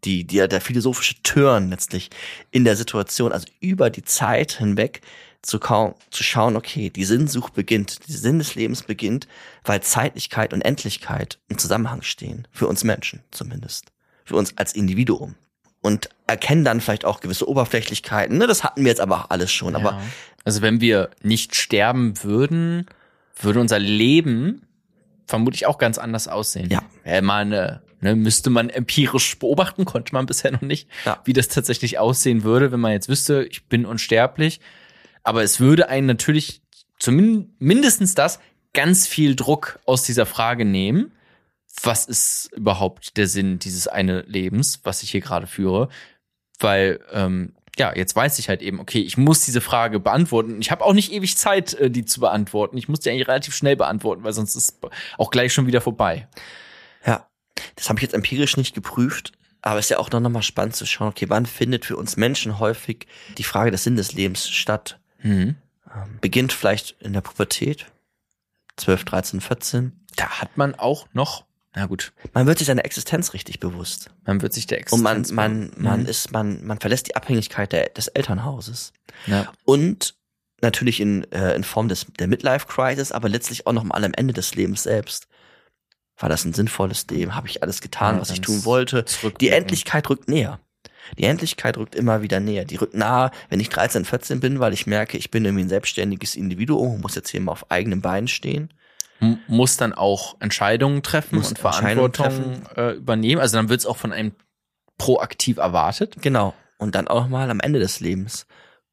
die, die, der philosophische Turn letztlich in der Situation, also über die Zeit hinweg zu, kaum, zu schauen, okay, die Sinnsucht beginnt, die Sinn des Lebens beginnt, weil Zeitlichkeit und Endlichkeit im Zusammenhang stehen, für uns Menschen zumindest, für uns als Individuum. Und erkennen dann vielleicht auch gewisse Oberflächlichkeiten, ne? das hatten wir jetzt aber auch alles schon, aber Ja. also wenn wir nicht sterben würden, würde unser Leben vermutlich auch ganz anders aussehen. Ja. Wäre mal eine, ne, müsste man empirisch beobachten, konnte man bisher noch nicht, Ja. wie das tatsächlich aussehen würde, wenn man jetzt wüsste, ich bin unsterblich. Aber es würde einen natürlich zumindest das ganz viel Druck aus dieser Frage nehmen. Was ist überhaupt der Sinn dieses eine Lebens, was ich hier gerade führe? Weil ähm, ja, jetzt weiß ich halt eben, okay, ich muss diese Frage beantworten. Ich habe auch nicht ewig Zeit, äh, die zu beantworten. Ich muss die eigentlich relativ schnell beantworten, weil sonst ist auch gleich schon wieder vorbei. Ja, das habe ich jetzt empirisch nicht geprüft, aber es ist ja auch noch mal spannend zu schauen, okay, wann findet für uns Menschen häufig die Frage des Sinn des Lebens statt? Mhm. Ähm, beginnt vielleicht in der Pubertät, 12, 13, 14. Da hat man auch noch, na gut, Man wird sich seiner Existenz richtig bewusst. man wird sich der Und man, Existenz man, man Mhm. ist, man, man verlässt die Abhängigkeit der, des Elternhauses. Ja. Und natürlich in, äh, in Form des, der Midlife-Crisis, aber letztlich auch noch mal am Ende des Lebens selbst. War das ein sinnvolles Leben? Habe ich alles getan, Ja, was ich tun wollte? Die. Endlichkeit rückt näher. Die Endlichkeit rückt immer wieder näher. Die rückt nahe, wenn ich 13, 14 bin, weil ich merke, ich bin irgendwie ein selbstständiges Individuum, muss jetzt hier mal auf eigenen Beinen stehen. M- muss dann auch Entscheidungen treffen Muss und Verantwortung äh, übernehmen. Also dann wird es auch von einem proaktiv erwartet. Genau. Und dann auch mal am Ende des Lebens,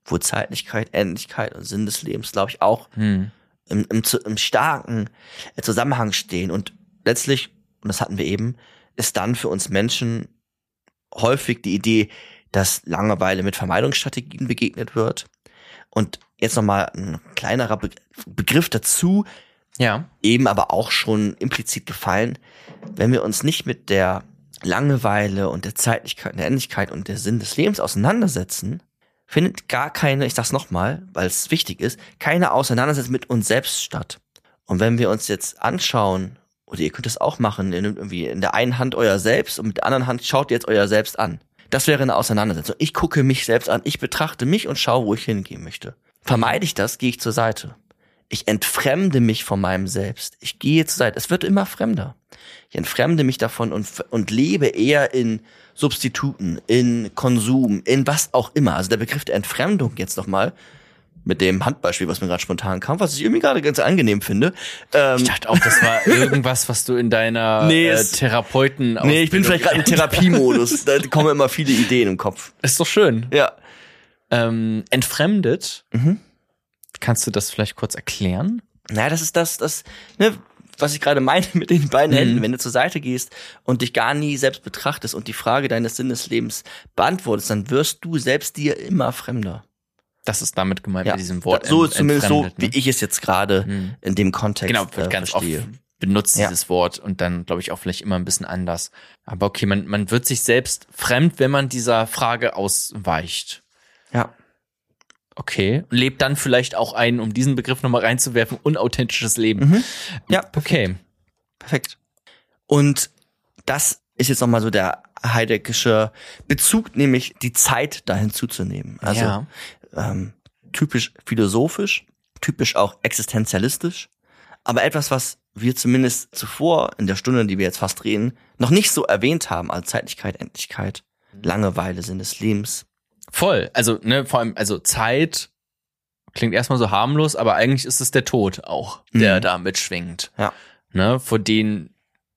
wo Zeitlichkeit, Endlichkeit und Sinn des Lebens, glaube ich, auch Hm. im, im, im starken äh, Zusammenhang stehen. Und letztlich, und das hatten wir eben, ist dann für uns Menschen häufig die Idee, dass Langeweile mit Vermeidungsstrategien begegnet wird. Und jetzt nochmal ein kleinerer Be Begriff dazu, Ja. eben aber auch schon implizit gefallen, wenn wir uns nicht mit der Langeweile und der Zeitlichkeit, der Endlichkeit und der Sinn des Lebens auseinandersetzen, findet gar keine, ich sag's nochmal, weil es wichtig ist, keine Auseinandersetzung mit uns selbst statt. Und wenn wir uns jetzt anschauen, oder ihr könnt es auch machen, ihr nehmt irgendwie in der einen Hand euer Selbst und mit der anderen Hand schaut ihr jetzt euer Selbst an. Das wäre eine Auseinandersetzung. Ich gucke mich selbst an, ich betrachte mich und schaue, wo ich hingehen möchte. Vermeide ich das, gehe ich zur Seite. Ich entfremde mich von meinem Selbst. Ich gehe zur Seite. Es wird immer fremder. Ich entfremde mich davon und, und lebe eher in Substituten, in Konsum, in was auch immer. Also der Begriff der Entfremdung jetzt nochmal mit dem Handbeispiel, was mir gerade spontan kam, was ich irgendwie gerade ganz angenehm finde. Ähm, Ich dachte auch, das war [LAUGHS] irgendwas, was du in deiner Nee, äh, Therapeuten nee, ich bin vielleicht gerade im [LAUGHS] Therapiemodus. Da kommen immer viele Ideen im Kopf. Ist doch schön. Ja. Ähm, entfremdet. Mhm. Kannst du das vielleicht kurz erklären? Naja, das ist das, das, ne, was ich gerade meine mit den beiden Mhm. Händen. Wenn du zur Seite gehst und dich gar nie selbst betrachtest und die Frage deines Sinnes Lebens beantwortest, dann wirst du selbst dir immer fremder. Das ist damit gemeint Ja, mit diesem Wort. so ent- zumindest so, ne? wie ich es jetzt gerade Hm. in dem Kontext Genau, wird äh, ganz verstehe. oft benutzt Ja. dieses Wort und dann glaube ich auch vielleicht immer ein bisschen anders. Aber okay, man, man wird sich selbst fremd, wenn man dieser Frage ausweicht. Ja. Okay. Und lebt dann vielleicht auch ein, um diesen Begriff nochmal reinzuwerfen, unauthentisches Leben. Mhm. Ja, Okay. Perfekt. Und das ist jetzt nochmal so der heideggische Bezug, nämlich die Zeit da hinzuzunehmen. Also ja. Ähm, typisch philosophisch, typisch auch existenzialistisch, aber etwas, was wir zumindest zuvor in der Stunde, die wir jetzt fast reden, noch nicht so erwähnt haben als Zeitlichkeit, Endlichkeit, Langeweile, Sinn des Lebens. Voll. Also, ne, vor allem, also Zeit klingt erstmal so harmlos, aber eigentlich ist es der Tod auch, der Mhm. da mitschwingt. Ja. Ne, vor denen,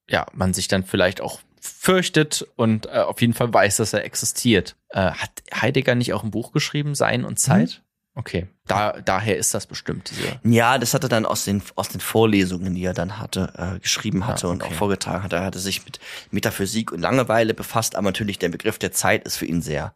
ja, man sich dann vielleicht auch fürchtet und äh, auf jeden Fall weiß, dass er existiert. Äh, hat Heidegger nicht auch ein Buch geschrieben, Sein und Zeit? Okay. Da, daher ist das bestimmt. Ja, das hat er dann aus den, aus den Vorlesungen, die er dann hatte, äh, geschrieben hatte Ah, und auch okay. vorgetragen hat. Er hatte sich mit Metaphysik und Langeweile befasst, aber natürlich der Begriff der Zeit ist für ihn sehr,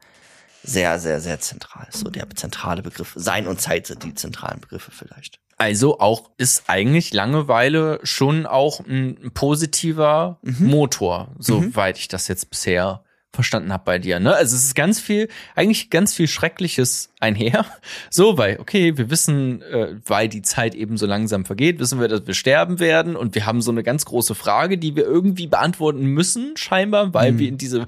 sehr, sehr, sehr zentral. So der zentrale Begriff. Sein und Zeit sind die zentralen Begriffe vielleicht. Also auch ist eigentlich Langeweile schon auch ein positiver mhm. Motor, soweit mhm. ich das jetzt bisher verstanden habe bei dir. Ne? Also es ist ganz viel, eigentlich ganz viel Schreckliches einher. [LAUGHS] So, weil, okay, wir wissen, äh, weil die Zeit eben so langsam vergeht, wissen wir, dass wir sterben werden und wir haben so eine ganz große Frage, die wir irgendwie beantworten müssen, scheinbar, weil mhm. wir in diese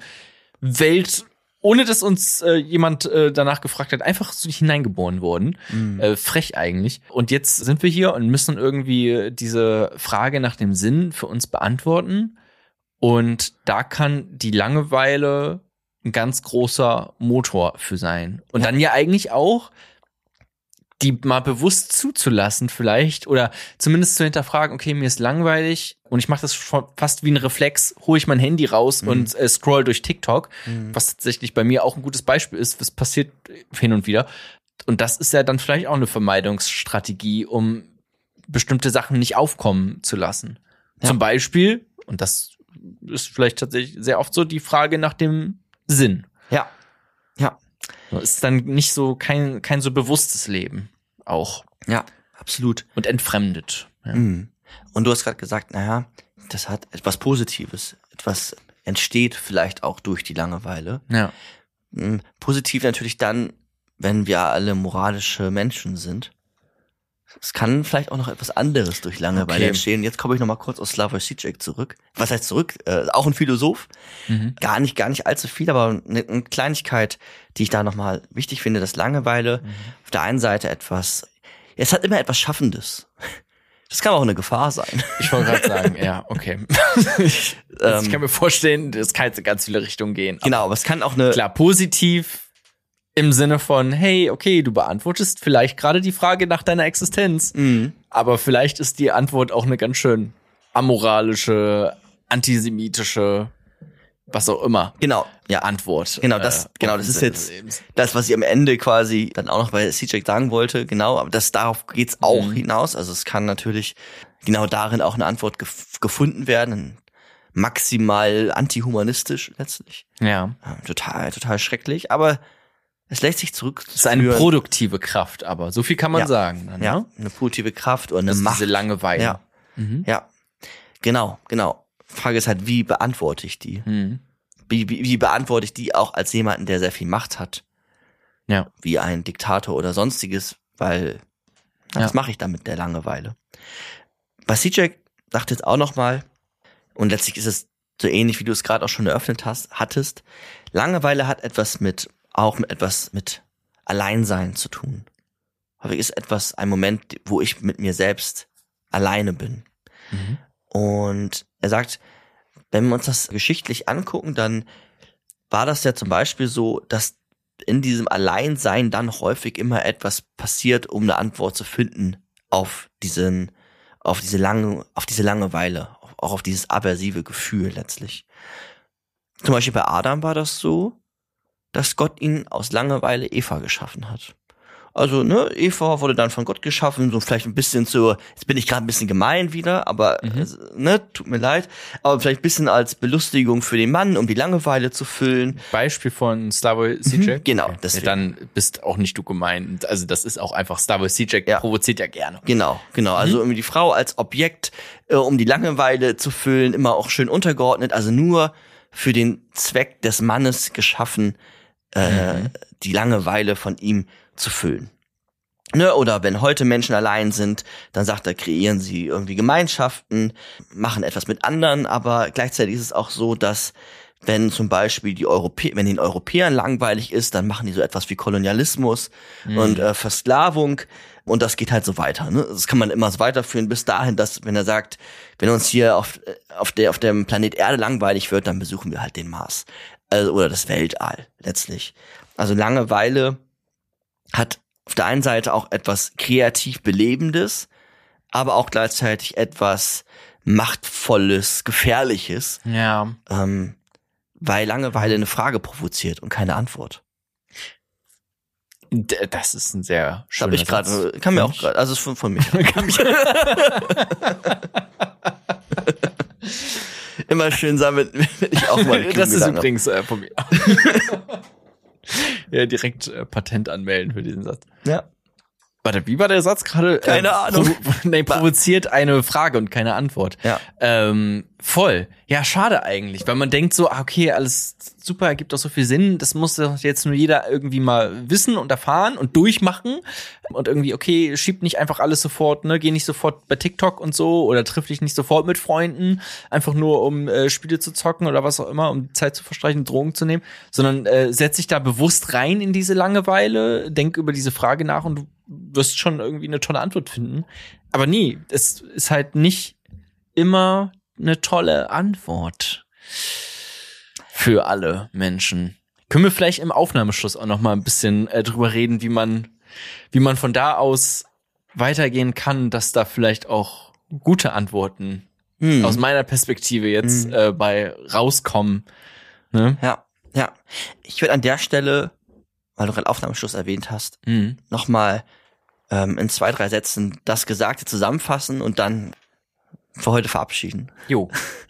Welt ohne dass uns äh, jemand äh, danach gefragt hat, einfach so hineingeboren wurden. Mhm. Äh, frech eigentlich. Und jetzt sind wir hier und müssen irgendwie diese Frage nach dem Sinn für uns beantworten. Und da kann die Langeweile ein ganz großer Motor für sein. Und ja. dann ja eigentlich auch die mal bewusst zuzulassen vielleicht oder zumindest zu hinterfragen, okay, mir ist langweilig und ich mache das fast wie ein Reflex, hole ich mein Handy raus mhm. und äh, scroll durch TikTok, mhm. was tatsächlich bei mir auch ein gutes Beispiel ist, was passiert hin und wieder. Und das ist ja dann vielleicht auch eine Vermeidungsstrategie, um bestimmte Sachen nicht aufkommen zu lassen. Ja. Zum Beispiel, und das ist vielleicht tatsächlich sehr oft so, die Frage nach dem Sinn. Ja. Ist dann nicht so kein, kein so bewusstes Leben auch. Ja, absolut. Und entfremdet. Ja. Mhm. Und du hast gerade gesagt, naja, das hat etwas Positives. Etwas entsteht vielleicht auch durch die Langeweile. Ja. Mhm. Positiv natürlich dann, wenn wir alle moralische Menschen sind. Es kann vielleicht auch noch etwas anderes durch Langeweile okay. entstehen. Jetzt komme ich noch mal kurz aus Slavoj Žižek zurück. Was heißt zurück? Äh, auch ein Philosoph. Mhm. Gar nicht, gar nicht allzu viel, aber eine, eine Kleinigkeit, die ich da noch mal wichtig finde, dass Langeweile mhm. auf der einen Seite etwas, es hat immer etwas Schaffendes. [LAUGHS] Das kann auch eine Gefahr sein. Ich wollte gerade sagen, ja, okay. ich, [LAUGHS] also ich kann mir vorstellen, es kann jetzt in ganz viele Richtungen gehen. Genau, aber es kann auch eine klar positiv im Sinne von, hey, okay, du beantwortest vielleicht gerade die Frage nach deiner Existenz, mhm. aber vielleicht ist die Antwort auch eine ganz schön amoralische, antisemitische, was auch immer. Genau, ja, Antwort. Genau, das, äh, genau, das ist jetzt das, was ich am Ende quasi dann auch noch bei CJ sagen wollte. Genau, aber das darauf geht's auch mhm. hinaus. Also es kann natürlich genau darin auch eine Antwort gef gefunden werden. Maximal antihumanistisch letztlich. Ja. ja. Total, total schrecklich. Aber es lässt sich zurück. Es ist eine produktive Kraft, aber so viel kann man ja. sagen. Dann, ja, ne? eine positive Kraft oder eine das Macht. Diese Langeweile. Ja. Mhm. ja, genau, genau. Frage ist halt, wie beantworte ich die? Mhm. Wie, wie, wie beantworte ich die auch als jemanden, der sehr viel Macht hat? Ja. Wie ein Diktator oder sonstiges, weil ja. was mache ich da mit der Langeweile? Basicek sagt jetzt auch noch mal, und letztlich ist es so ähnlich, wie du es gerade auch schon eröffnet hast, hattest. Langeweile hat etwas mit auch mit etwas mit Alleinsein zu tun. Häufig ist etwas ein Moment, wo ich mit mir selbst alleine bin. Mhm. Und er sagt, wenn wir uns das geschichtlich angucken, dann war das ja zum Beispiel so, dass in diesem Alleinsein dann häufig immer etwas passiert, um eine Antwort zu finden auf diesen, auf diese lange, auf diese Langeweile, auch auf dieses aversive Gefühl letztlich. Zum Beispiel bei Adam war das so, dass Gott ihn aus Langeweile Eva geschaffen hat. Also, ne, Eva wurde dann von Gott geschaffen, so vielleicht ein bisschen so, jetzt bin ich gerade ein bisschen gemein wieder, aber mhm. ne, tut mir leid, aber vielleicht ein bisschen als Belustigung für den Mann, um die Langeweile zu füllen. Beispiel von Slavoj Zizek? Mhm, genau, das ja, dann bist auch nicht du gemeint. Also, das ist auch einfach Slavoj Zizek ja. provoziert ja gerne. Genau, genau, also mhm. irgendwie die Frau als Objekt, äh, um die Langeweile zu füllen, immer auch schön untergeordnet, also nur für den Zweck des Mannes geschaffen, äh, mhm. die Langeweile von ihm zu füllen. Ne, oder wenn heute Menschen allein sind, dann sagt er, kreieren sie irgendwie Gemeinschaften, machen etwas mit anderen, aber gleichzeitig ist es auch so, dass wenn zum Beispiel die Europäer, wenn den Europäern langweilig ist, dann machen die so etwas wie Kolonialismus mhm. und äh, Versklavung und das geht halt so weiter. Ne? Das kann man immer so weiterführen bis dahin, dass wenn er sagt, wenn uns hier auf, auf, der, auf dem Planet Erde langweilig wird, dann besuchen wir halt den Mars also, oder das Weltall letztlich. Also Langeweile hat auf der einen Seite auch etwas kreativ Belebendes, aber auch gleichzeitig etwas Machtvolles, Gefährliches. Ja. Ähm, weil Langeweile eine Frage provoziert und keine Antwort. Das ist ein sehr schöner ich gerade, kann mir auch gerade, also von, von mir. [LAUGHS] [LAUGHS] [LAUGHS] Immer schön sammeln, wenn ich auch mal. [LAUGHS] das ist übrigens äh, von mir. [LAUGHS] ja, direkt äh, Patent anmelden für diesen Satz. Ja. Warte, wie war der Satz gerade? Keine Ahnung. Provo [LAUGHS] nee, provoziert eine Frage und keine Antwort. Ja. Ähm, voll. Ja, schade eigentlich, weil man denkt so, ah, okay, alles super, ergibt doch so viel Sinn. Das muss doch jetzt nur jeder irgendwie mal wissen und erfahren und durchmachen. Und irgendwie, okay, schiebt nicht einfach alles sofort, ne, geh nicht sofort bei TikTok und so oder triff dich nicht sofort mit Freunden, einfach nur um äh, Spiele zu zocken oder was auch immer, um Zeit zu verstreichen, Drogen zu nehmen, sondern äh, setz dich da bewusst rein in diese Langeweile, denk über diese Frage nach und du wirst schon irgendwie eine tolle Antwort finden. Aber nie, es ist halt nicht immer eine tolle Antwort für alle Menschen. Können wir vielleicht im Aufnahmeschluss auch noch mal ein bisschen äh, drüber reden, wie man, wie man von da aus weitergehen kann, dass da vielleicht auch gute Antworten hm. aus meiner Perspektive jetzt hm. äh, bei rauskommen. Ne? Ja, ja. Ich würde an der Stelle, weil du gerade Aufnahmeschluss erwähnt hast, hm. noch mal ähm, in zwei, drei Sätzen das Gesagte zusammenfassen und dann für heute verabschieden. Jo.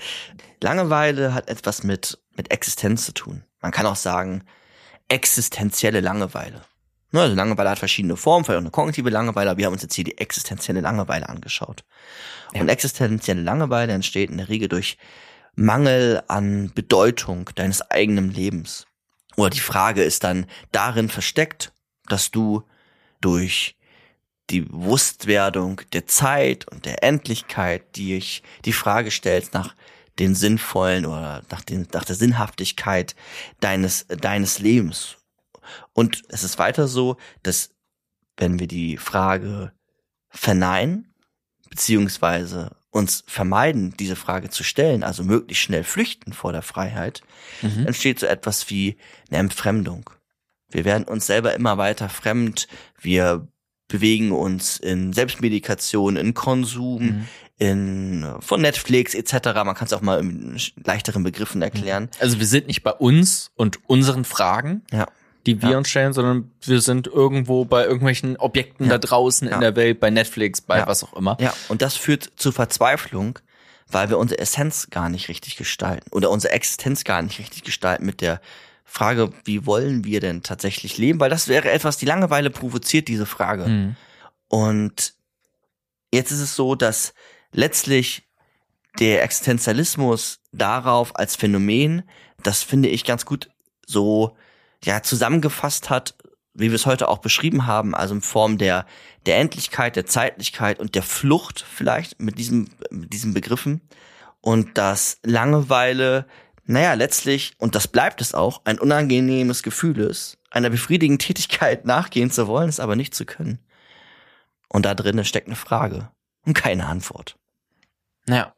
[LAUGHS] Langeweile hat etwas mit, mit Existenz zu tun. Man kann auch sagen, existenzielle Langeweile. Ne, also Langeweile hat verschiedene Formen, vielleicht auch eine kognitive Langeweile, aber wir haben uns jetzt hier die existenzielle Langeweile angeschaut. Ja. Und existenzielle Langeweile entsteht in der Regel durch Mangel an Bedeutung deines eigenen Lebens. Oder die Frage ist dann darin versteckt, dass du durch die Bewusstwerdung der Zeit und der Endlichkeit, die ich die Frage stellt nach den sinnvollen oder nach, den, nach der Sinnhaftigkeit deines, deines Lebens. Und es ist weiter so, dass wenn wir die Frage verneinen, beziehungsweise uns vermeiden, diese Frage zu stellen, also möglichst schnell flüchten vor der Freiheit, mhm. entsteht so etwas wie eine Entfremdung. Wir werden uns selber immer weiter fremd, wir bewegen uns in Selbstmedikation, in Konsum, mhm. in von Netflix etc. Man kann es auch mal in leichteren Begriffen erklären. Mhm. Also wir sind nicht bei uns und unseren Fragen, ja. die wir ja. uns stellen, sondern wir sind irgendwo bei irgendwelchen Objekten ja. da draußen in der Welt, bei Netflix, bei was auch immer. Ja, und das führt zu Verzweiflung, weil wir unsere Essenz gar nicht richtig gestalten oder unsere Existenz gar nicht richtig gestalten mit der Frage, wie wollen wir denn tatsächlich leben? Weil das wäre etwas, die Langeweile provoziert diese Frage. Mhm. Und jetzt ist es so, dass letztlich der Existenzialismus darauf als Phänomen, das finde ich ganz gut so ja zusammengefasst hat, wie wir es heute auch beschrieben haben, also in Form der der Endlichkeit, der Zeitlichkeit und der Flucht vielleicht mit diesem mit diesen Begriffen und dass Langeweile naja, letztlich, und das bleibt es auch, ein unangenehmes Gefühl ist, einer befriedigenden Tätigkeit [LAUGHS] nachgehen zu wollen, es aber nicht zu können. Und da drinnen steckt eine Frage und keine Antwort. Naja.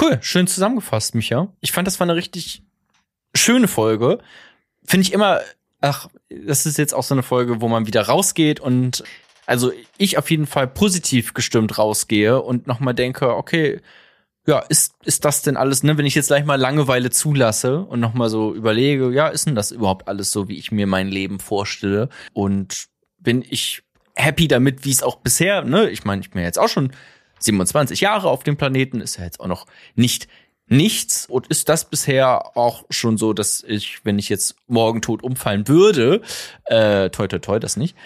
Cool, schön zusammengefasst, Micha. Ich fand, das war eine richtig schöne Folge. Finde ich immer, ach, das ist jetzt auch so eine Folge, wo man wieder rausgeht und also ich auf jeden Fall positiv gestimmt rausgehe und nochmal denke, okay, ja, ist, ist das denn alles, ne, wenn ich jetzt gleich mal Langeweile zulasse und nochmal so überlege, ja, ist denn das überhaupt alles so, wie ich mir mein Leben vorstelle? Und bin ich happy damit, wie es auch bisher, ne, ich meine, ich bin jetzt auch schon 27 Jahre auf dem Planeten, ist ja jetzt auch noch nicht nichts und ist das bisher auch schon so, dass ich, wenn ich jetzt morgen tot umfallen würde, äh, toi toi toi, das nicht,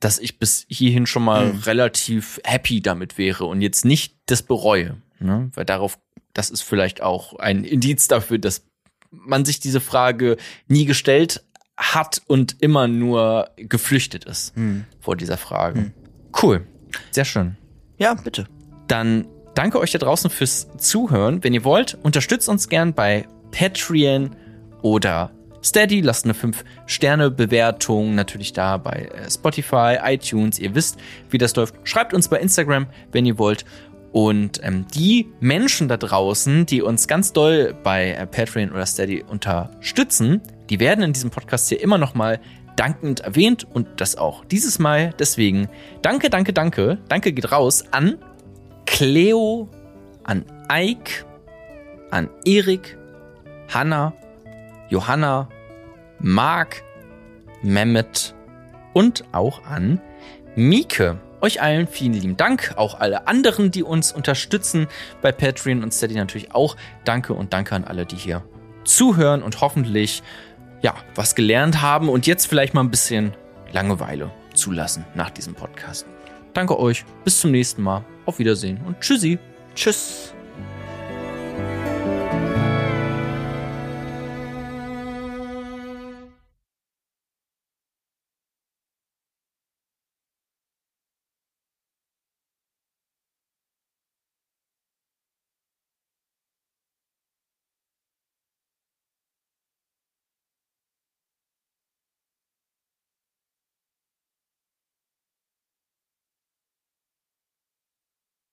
dass ich bis hierhin schon mal mhm. relativ happy damit wäre und jetzt nicht das bereue. Ne? Weil darauf, das ist vielleicht auch ein Indiz dafür, dass man sich diese Frage nie gestellt hat und immer nur geflüchtet ist hm. vor dieser Frage. Hm. Cool. Sehr schön. Ja, bitte. Dann danke euch da draußen fürs Zuhören. Wenn ihr wollt, unterstützt uns gern bei Patreon oder Steady, lasst eine 5-Sterne-Bewertung natürlich da bei äh, Spotify, iTunes. Ihr wisst, wie das läuft. Schreibt uns bei Instagram, wenn ihr wollt. Und ähm, die Menschen da draußen, die uns ganz doll bei äh, Patreon oder Steady unterstützen, die werden in diesem Podcast hier immer noch mal dankend erwähnt und das auch dieses Mal. Deswegen danke, danke, danke. Danke geht raus an Cleo, an Ike, an Erik, Hanna, Johanna, Mark, Mehmet und auch an Mieke. Euch allen vielen lieben Dank, auch alle anderen, die uns unterstützen bei Patreon und Steady natürlich auch. Danke und danke an alle, die hier zuhören und hoffentlich ja, was gelernt haben und jetzt vielleicht mal ein bisschen Langeweile zulassen nach diesem Podcast. Danke euch, bis zum nächsten Mal. Auf Wiedersehen und tschüssi. Tschüss.